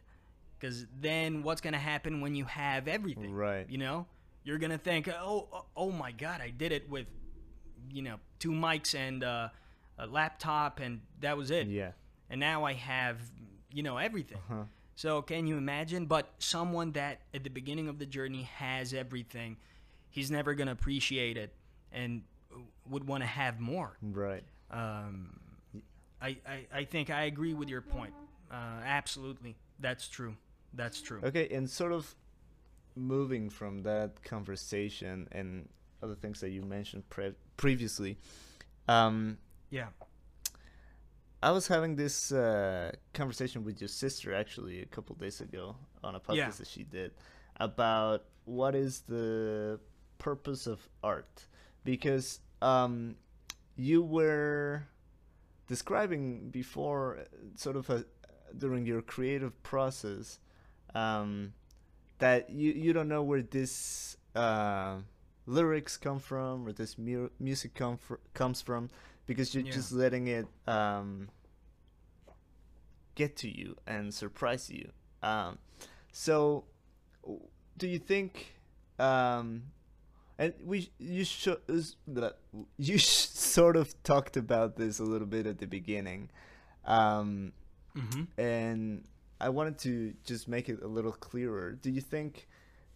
because then what's gonna happen when you have everything? Right. You know, you're gonna think, oh, oh, oh my God, I did it with, you know, two mics and uh, a laptop, and that was it Yeah. and now I have you know everything. Huh. So can you imagine? But someone that at the beginning of the journey has everything, he's never gonna appreciate it and would want to have more. Right. Um, I, I I think I agree with your point. Uh, absolutely, that's true. That's true. Okay, and sort of moving from that conversation and other things that you mentioned pre- previously, um, Yeah. I was having this uh, conversation with your sister actually a couple days ago on a podcast Yeah. that she did about what is the purpose of art because um, you were describing before sort of a, during your creative process um, that you, you don't know where this uh, lyrics come from or this mu- music come fr- comes from because you're Yeah. just letting it um, get to you and surprise you. Um, so, do you think? Um, and we you should you sh- sort of talked about this a little bit at the beginning, um, hmm and I wanted to just make it a little clearer. Do you think?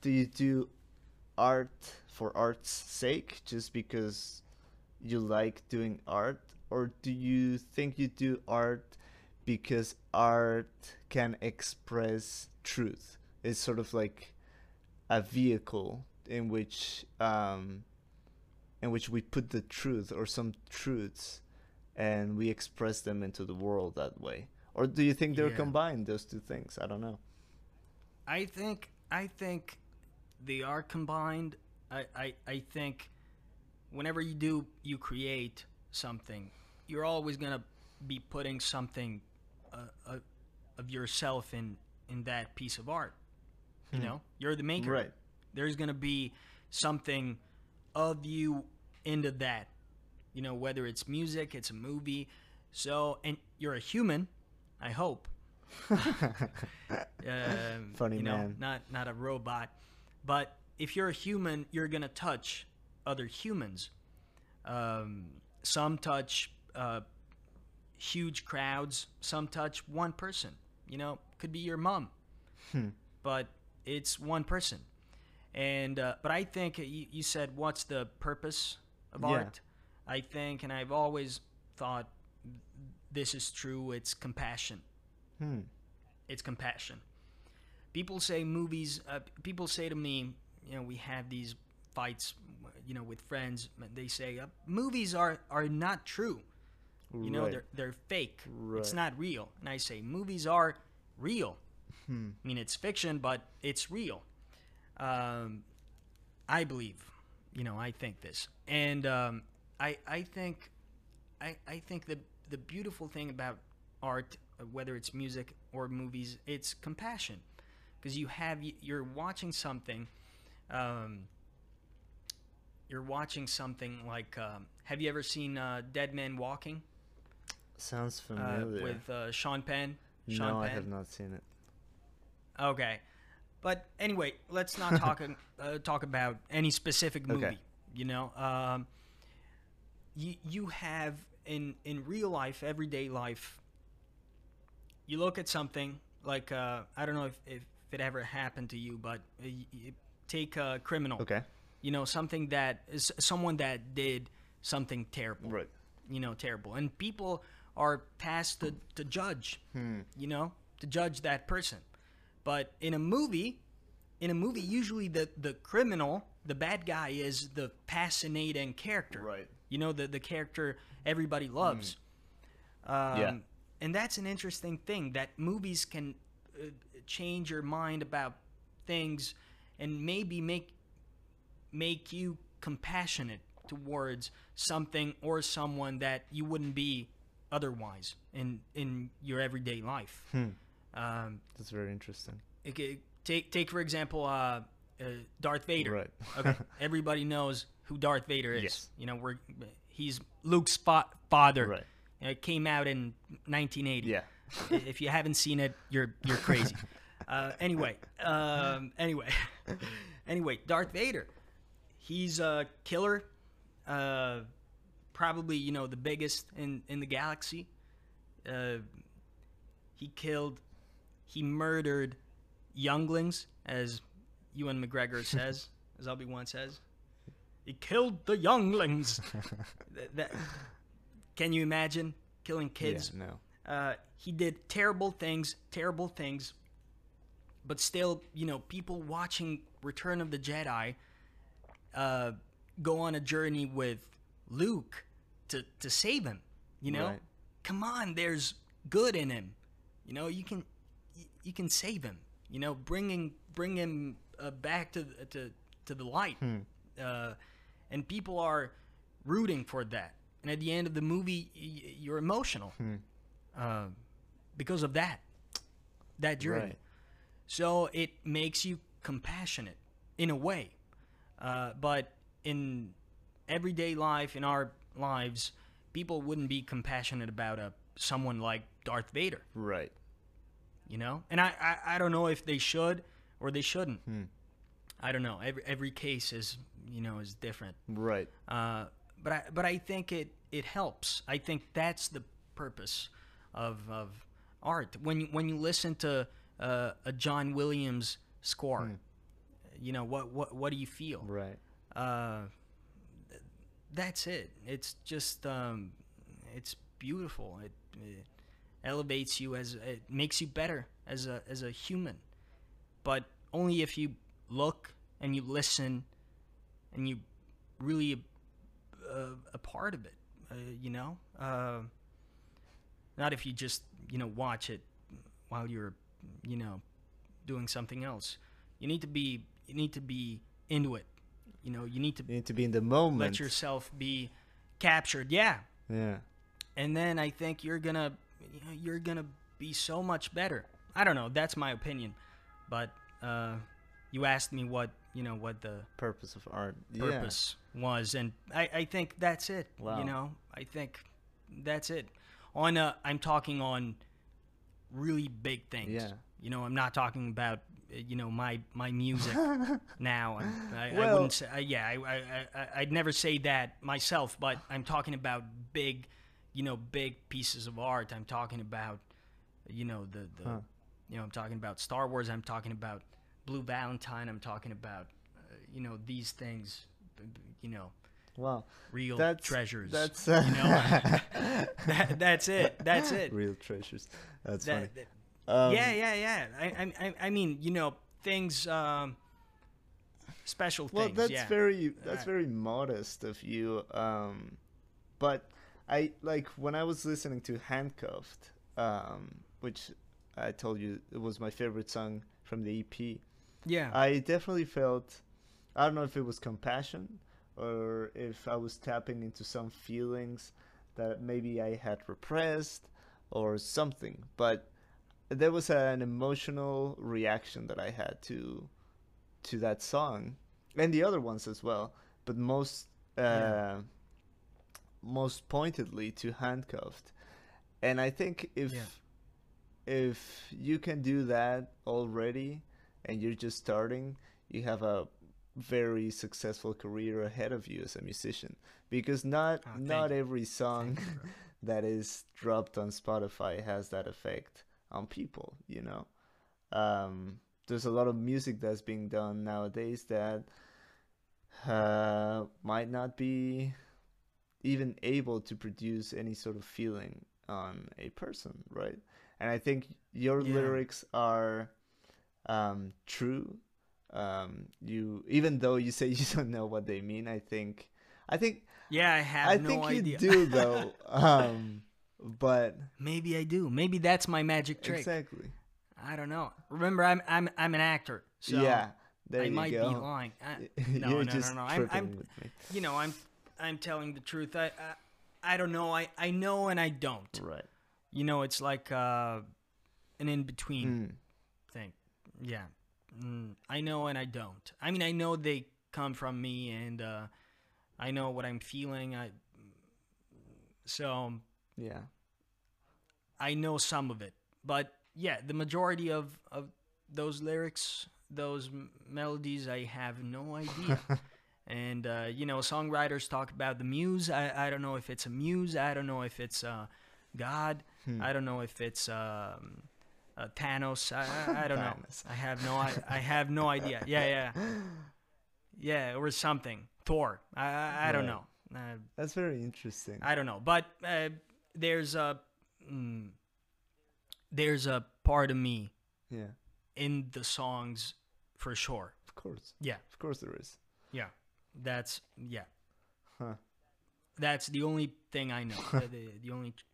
Do you do art for art's sake, just because you like doing art, or do you think you do art because art can express truth? It's sort of like a vehicle in which um, in which we put the truth or some truths, and we express them into the world that way. Or do you think they're Yeah. combined those two things? I don't know. I think I think they are combined. I, I, I think whenever you do you create something, you're always gonna be putting something uh, uh, of yourself in in that piece of art. You know, you're the maker. Right. There's gonna be something of you into that. You know, whether it's music, it's a movie. So, and you're a human. I hope. um, Funny you know, man. not not a robot. But if you're a human, you're gonna touch other humans. Um, some touch uh, huge crowds. Some touch one person. You know, could be your mom, but it's one person. And uh, but I think you, you said, what's the purpose of Yeah. art? I think, and I've always thought this is true. It's compassion Hmm. it's compassion. People say movies. Uh, people say to me, you know, we have these fights, you know, with friends. They say uh, movies are are not true. You know, Right. they're they're fake. Right. It's not real. And I say movies are real. Hmm. I mean, it's fiction, but it's real. Um, I believe. You know, I think this, and um, I I think I I think the the beautiful thing about art, uh, whether it's music or movies, it's compassion, because you have you're watching something. Um, you're watching something like um, have you ever seen uh, Dead Man Walking Sounds uh, familiar. with uh, Sean Penn? Sean no, I Penn? have not seen it. Okay, but anyway, let's not talk uh, talk about any specific movie. Okay. You know, um, you you have in in real life, everyday life. You look at something like uh, I don't know if, if it ever happened to you, but uh, y- y- take a criminal. Okay. You know, something that is someone that did something terrible Right. you know terrible and people are tasked to, to judge you know to judge that person but in a movie in a movie usually the the criminal the bad guy is the fascinating character Right. you know the the character everybody loves um, Yeah. and that's an interesting thing that movies can uh, change your mind about things and maybe make make you compassionate towards something or someone that you wouldn't be otherwise in in your everyday life. Um, That's very interesting. it take take for example uh, uh, Darth Vader. Right. okay, everybody knows who Darth Vader is. Yes. You know, we're he's Luke's fa- father. Right. It came out in 1980. Yeah. If you haven't seen it, you're you're crazy. uh, anyway, um, anyway, anyway, Darth Vader. He's a killer. Uh, probably you know the biggest in in the galaxy. Uh, he killed, he murdered younglings, as Ewan McGregor says, as Obi Wan says. He killed the younglings. Th- that, can you imagine killing kids? Yeah, no. Uh, he did terrible things, terrible things, but still, you know, people watching Return of the Jedi uh, go on a journey with Luke to to save him. You know, Right. come on, there's good in him. You know, you can you, can save him. You know, bringing bring him uh, back to the- to to the light. Uh, and people are rooting for that. And at the end of the movie, y- you're emotional uh, because of that, that journey. Right. So it makes you compassionate in a way. Uh, but in everyday life, in our lives, people wouldn't be compassionate about a someone like Darth Vader, Right. You know. And I, I, I don't know if they should or they shouldn't. I don't know. Every every case is you know is different. Right. Uh, but I but I think it it helps. I think that's the purpose of of art. When you, when you listen to uh, a John Williams score, you know what what what do you feel? Right. Uh, th- that's it. It's just um, it's beautiful. It, it elevates you as it makes you better as a as a human, but only if you look and you listen and you really uh, a part of it. Uh, you know, uh, not if you just you know watch it while you're you know doing something else. You need to be you need to be into it. You know, you need to You need to be in the moment. let yourself be captured. Yeah, Yeah. and then I think you're gonna you know, you're gonna be so much better. I don't know. That's my opinion, but uh, you asked me what you know what the Purpose of art. purpose was, and I, I think that's it. Wow. You know, I think that's it. On uh, I'm talking on really big things. Yeah. You know, I'm not talking about you know my my music now. I, I wouldn't say uh, yeah. I, I I I'd never say that myself, but I'm talking about big, you know, big pieces of art. I'm talking about you know the the Huh. you know I'm talking about Star Wars. I'm talking about Blue Valentine. I'm talking about uh, you know these things. You know. Wow. real That's treasures. That's you know, that, that's it. That's it. real treasures. That's That- funny. that- Um, yeah, yeah, yeah. I, I, I- mean, you know, things, um, special Well, things. that's yeah. very that's Uh, very modest of you. Um, but I like when I was listening to Handcuffed, um, which I told you it was my favorite song from the EP. Yeah. I definitely felt I don't know if it was compassion or if I was tapping into some feelings that maybe I had repressed or something, but there was an emotional reaction that I had to to that song and the other ones as well, but most uh, Yeah. Most pointedly to handcuffed. And I think if Yeah. if you can do that already and you're just starting, you have a very successful career ahead of you as a musician because not Oh, not you. every song you, that is dropped on Spotify has that effect on people, you know. Um, there's a lot of music that's being done nowadays that uh, might not be even able to produce any sort of feeling on a person, right? And I think your Yeah. lyrics are um, true. Um, you even though you say you don't know what they mean, I think I think Yeah, I have I no think idea. you do though. um, but Maybe I do. Maybe that's my magic trick. exactly. I don't know. Remember, I'm I'm I'm an actor, so yeah, there I you might go. be lying. I, You're no, no, no, no. I'm, I'm you know, I'm I'm telling the truth. I, I I don't know. I I know and I don't. Right. You know, it's like uh, an in between Mm. thing. Yeah, mm, I know and I don't. I mean, I know they come from me, and uh, I know what I'm feeling. I so Yeah. I know some of it, but yeah, the majority of of those lyrics, those m- melodies, I have no idea. and uh, you know, songwriters talk about the muse. I I don't know if it's a muse. I don't know if it's uh, God. Hmm. I don't know if it's um, uh, Thanos. I, I, I don't know. I have no I, I have no idea. Yeah, yeah, yeah, or something. Thor. I I, I don't know. Uh, That's very interesting. I don't know, but uh, there's a mm, there's a part of me yeah. in the songs for sure. Of course. Yeah, Of course there is. yeah, that's yeah, Huh. that's the only thing I know. the, the only tr-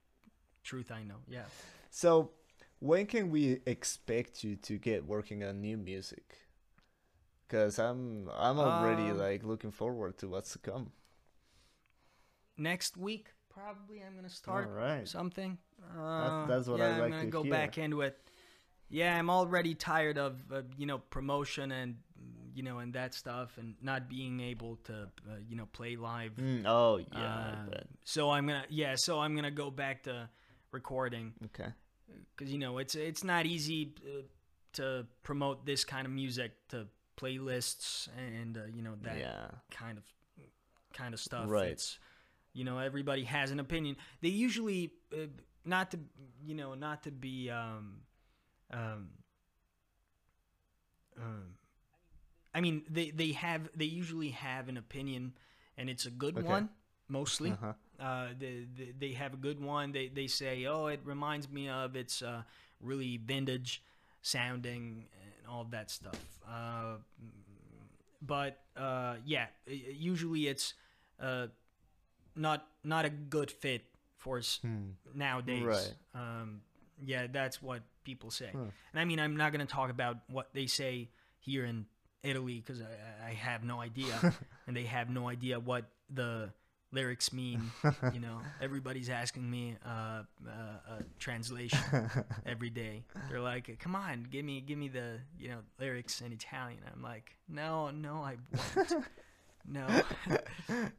truth I know. Yeah. So, when can we expect you to get working on new music? Cause I'm I'm already Um, like looking forward to what's to come. Next week, probably I'm gonna start right. something. Uh, that's what yeah, I like I'm gonna to go hear. back into it. Yeah, I'm already tired of uh, you know promotion and you know and that stuff and not being able to uh, you know play live. Mm, oh yeah. Uh, so I'm gonna yeah, so I'm gonna go back to recording Okay. because you know it's it's not easy uh, to promote this kind of music to playlists and uh, you know that Yeah. kind of kind of stuff. Right. It's you know everybody has an opinion. They usually uh, not to you know not to be um um um. I mean, they they have they usually have an opinion, and it's a good Okay. one mostly. Uh-huh. Uh, they, they they have a good one. They they say, oh, it reminds me of it's uh, really vintage sounding and all that stuff. Uh, but uh, yeah, usually it's uh, not not a good fit for s- Hmm. nowadays. Right. Um, yeah, that's what people say. Huh. And I mean, I'm not gonna talk about what they say here in Italy because I, I have no idea, and they have no idea what the lyrics mean. you know, everybody's asking me uh, uh, a translation every day. They're like, "Come on, give me, give me the you know lyrics in Italian." I'm like, "No, no, I won't. no,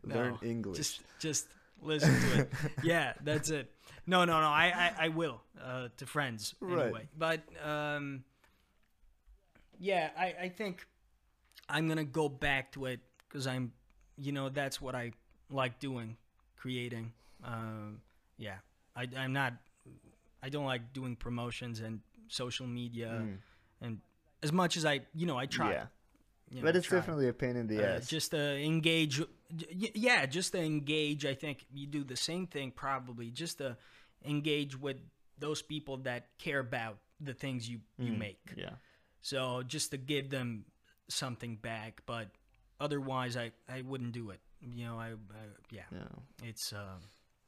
Learn. English. Just, just listen to it. yeah, that's it. No, no, no. I, I, I will uh, to friends Right. anyway. But um, yeah, I, I think I'm gonna go back to it because I'm, you know, that's what I like doing, creating. Um, yeah, I, I'm not. I don't like doing promotions and social media, Mm. and as much as I, you know, I try. Yeah. you know, But it's try. definitely a pain in the Uh, ass. just to engage yeah just to engage i think you do the same thing probably just to engage with those people that care about the things you you Mm, make Yeah. so just to give them something back but otherwise i i wouldn't do it you know i, I yeah Yeah. it's uh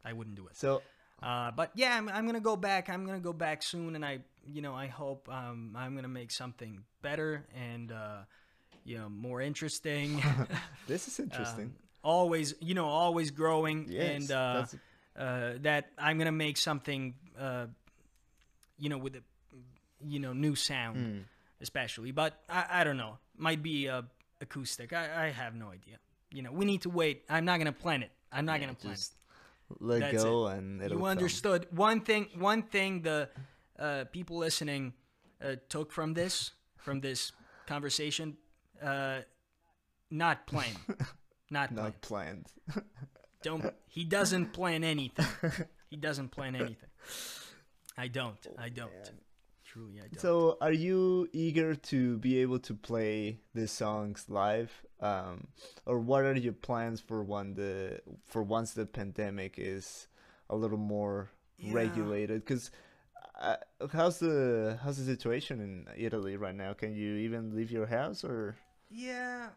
I wouldn't do it. So Uh, but yeah, I'm, I'm gonna go back. I'm gonna go back soon, and I, you know, I hope um, I'm gonna make something better and uh, you know more interesting. this is interesting. Um, always, you know, always growing, yes, and uh, uh, that I'm gonna make something, uh, you know, with a, you know, new sound, Hmm. especially. But I, I don't know. Might be uh, acoustic. I, I have no idea. You know, we need to wait. I'm not gonna plan it. I'm not gonna plan just let That's go and it. it'll You come. understood one thing. One thing the uh, people listening uh, took from this from this conversation. Uh, not plan. Not plan. Not planned. Don't. He doesn't plan anything. he doesn't plan anything. I don't. I don't. Truly, I don't. So, are you eager to be able to play these songs live, um, or what are your plans for when the for once the pandemic is a little more Yeah. regulated? Because uh, how's the how's the situation in Italy right now? Can you even leave your house or? Yeah.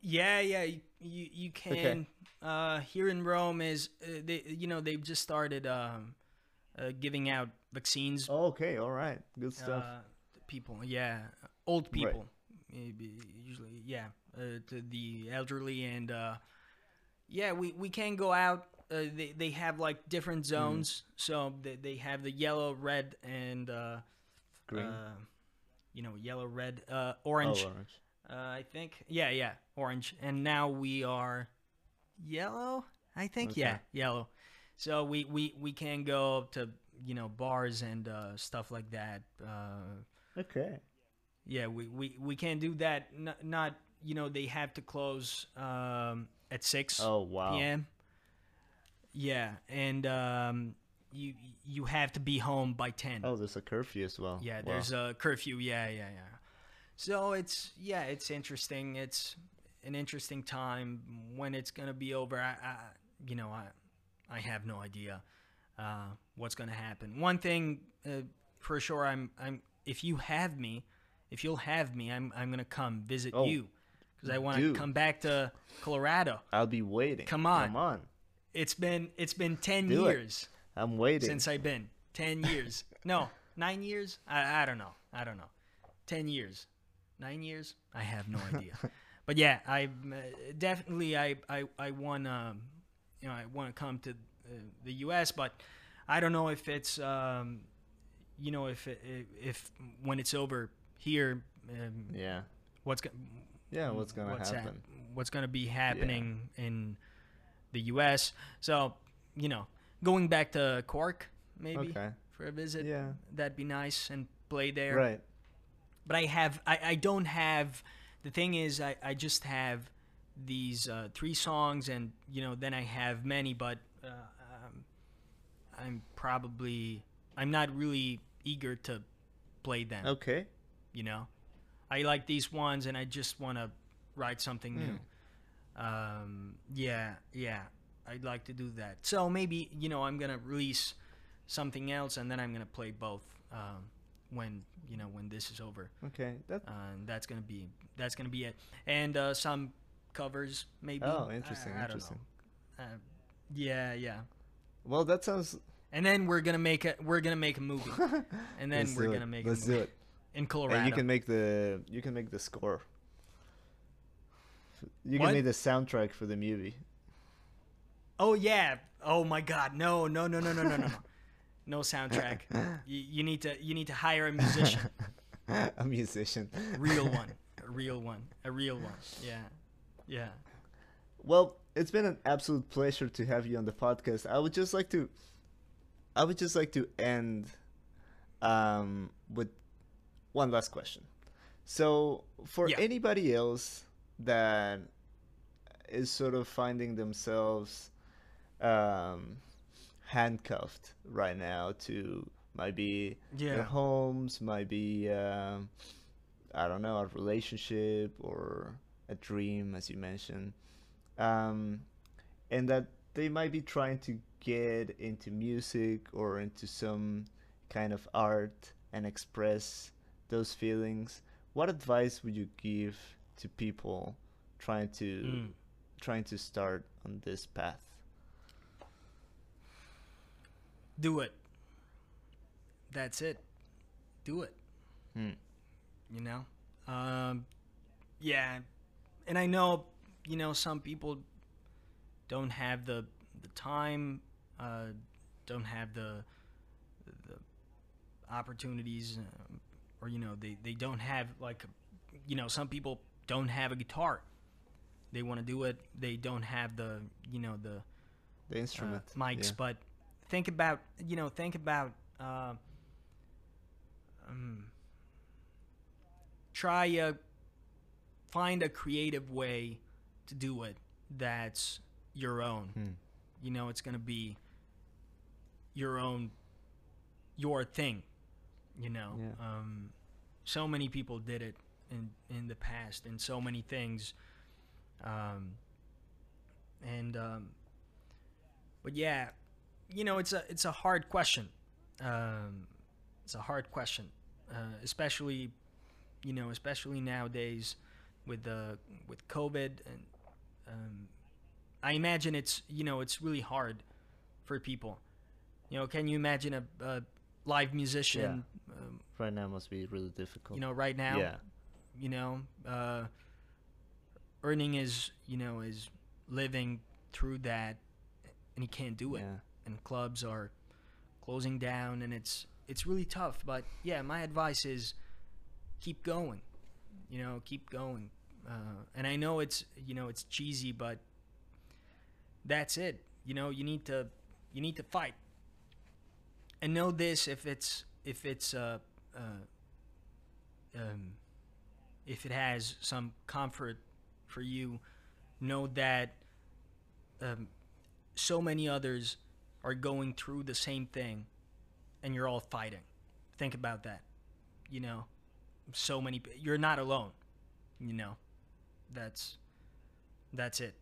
Yeah, yeah, you you, you can. Uh, here in Rome is uh, they you know they've just started um, uh, giving out vaccines. Oh, okay, all right, good stuff. Uh, people, yeah, old Right. people, maybe usually, yeah, uh, to the elderly and uh, yeah, we we can go out. Uh, they they have like different Mm. zones, so they they have the yellow, red, and uh, Green. uh, you know, yellow, red, uh, oh, orange. orange. Uh, I think. Yeah, yeah, orange. And now we are yellow. I think. Okay. Yeah, yellow. So we, we, we can go to you know bars and uh, stuff like that. Uh, Okay. yeah, we, we, we can't do that. N- not you know they have to close um, at six Oh wow. p.m. Yeah, and um, you you have to be home by ten. Oh, there's a curfew as well. Yeah, Wow. there's a curfew. Yeah, yeah, yeah. So it's yeah, it's interesting. It's an interesting time when it's gonna be over. I, I you know, I I have no idea uh, what's gonna happen. One thing uh, for sure, I'm I'm if you have me, if you'll have me, I'm I'm gonna come visit Oh, you because I want to come back to Colorado. I'll be waiting. Come on. Come on. It's been it's been ten Do it. years. I'm waiting. since I've been. Ten years. no, nine years. I, I don't know. I don't know. Ten years. Nine years. I have no idea. but yeah, I uh, definitely I I I want um you know I want to come to the U.S. But I don't know if it's um you know if if, if when it's over here um, yeah. what's go- Yeah. What's gonna what's happen? what's going to be happening in the U.S. So, you know, going back to Cork maybe Okay. for a visit, Yeah. that'd be nice and play there. Right. But I have, I, I don't have. The thing is, I, I just have these uh, three songs, and you know, then I have many, but uh, I'm probably, I'm not really eager to play them. Okay. You know, I like these ones, and I just want to write something new. Um, yeah, yeah, I'd like to do that. So maybe you know, I'm gonna release something else, and then I'm gonna play both um, when you know when this is over. Okay. That. Uh, and that's gonna be that's gonna be it. And uh, some covers maybe. Oh, interesting. I, I interesting. Uh, yeah, yeah. Well, that sounds. And then we're gonna make a we're gonna make a movie, and then Let's we're do gonna make Let's a do it. in Colorado. And you can make the you can make the score. You What? can make the soundtrack for the movie. Oh yeah. Oh my God. No, no, no, no, no, no, no, no. No soundtrack. you, you need to you need to hire a musician, a musician. real one, a real one, a real one. Yeah, yeah. Well, it's been an absolute pleasure to have you on the podcast. I would just like to, I would just like to end, um, with one last question. So, for Yeah. anybody else that is sort of finding themselves, um, handcuffed right now to might be Yeah. their homes, might be, um, I don't know, a relationship or a dream, as you mentioned um, and that they might be trying to get into music or into some kind of art and express those feelings what advice would you give to people trying to Mm. trying to start on this path do it. That's it. Do it. Hmm. You know? Um, yeah. And I know, you know, some people don't have the the time, uh, don't have the the opportunities, um, or you know, they they don't have like, you know, some people don't have a guitar. They want to do it. They don't have the, you know, the The uh, instrument. mics, yeah. but think about you know think about uh, um, try uh, find a creative way to do it that's your own. Hmm. You know, it's gonna be your own your thing. You know, Yeah. um, so many people did it in in the past, and so many things. Um, and um, but yeah, you know, it's a it's a hard question. Um, it's a hard question, uh, especially you know, especially nowadays with the with COVID and um, I imagine it's you know it's really hard for people. You know, can you imagine a, a live musician? Um, right now must be really difficult. you know, right now, Yeah. you know, uh, earning his you know his living through that, and he can't do it. Yeah. And clubs are closing down, and it's it's really tough. But yeah, my advice is keep going. You know, keep going. Uh, and I know it's you know it's cheesy, but that's it. You know, you need to you need to fight. And know this: if it's if it's uh, uh, um, if it has some comfort for you, know that um, so many others are going through the same thing, and you're all fighting. Think about that. You know, so many. You're not alone. You know, that's that's it.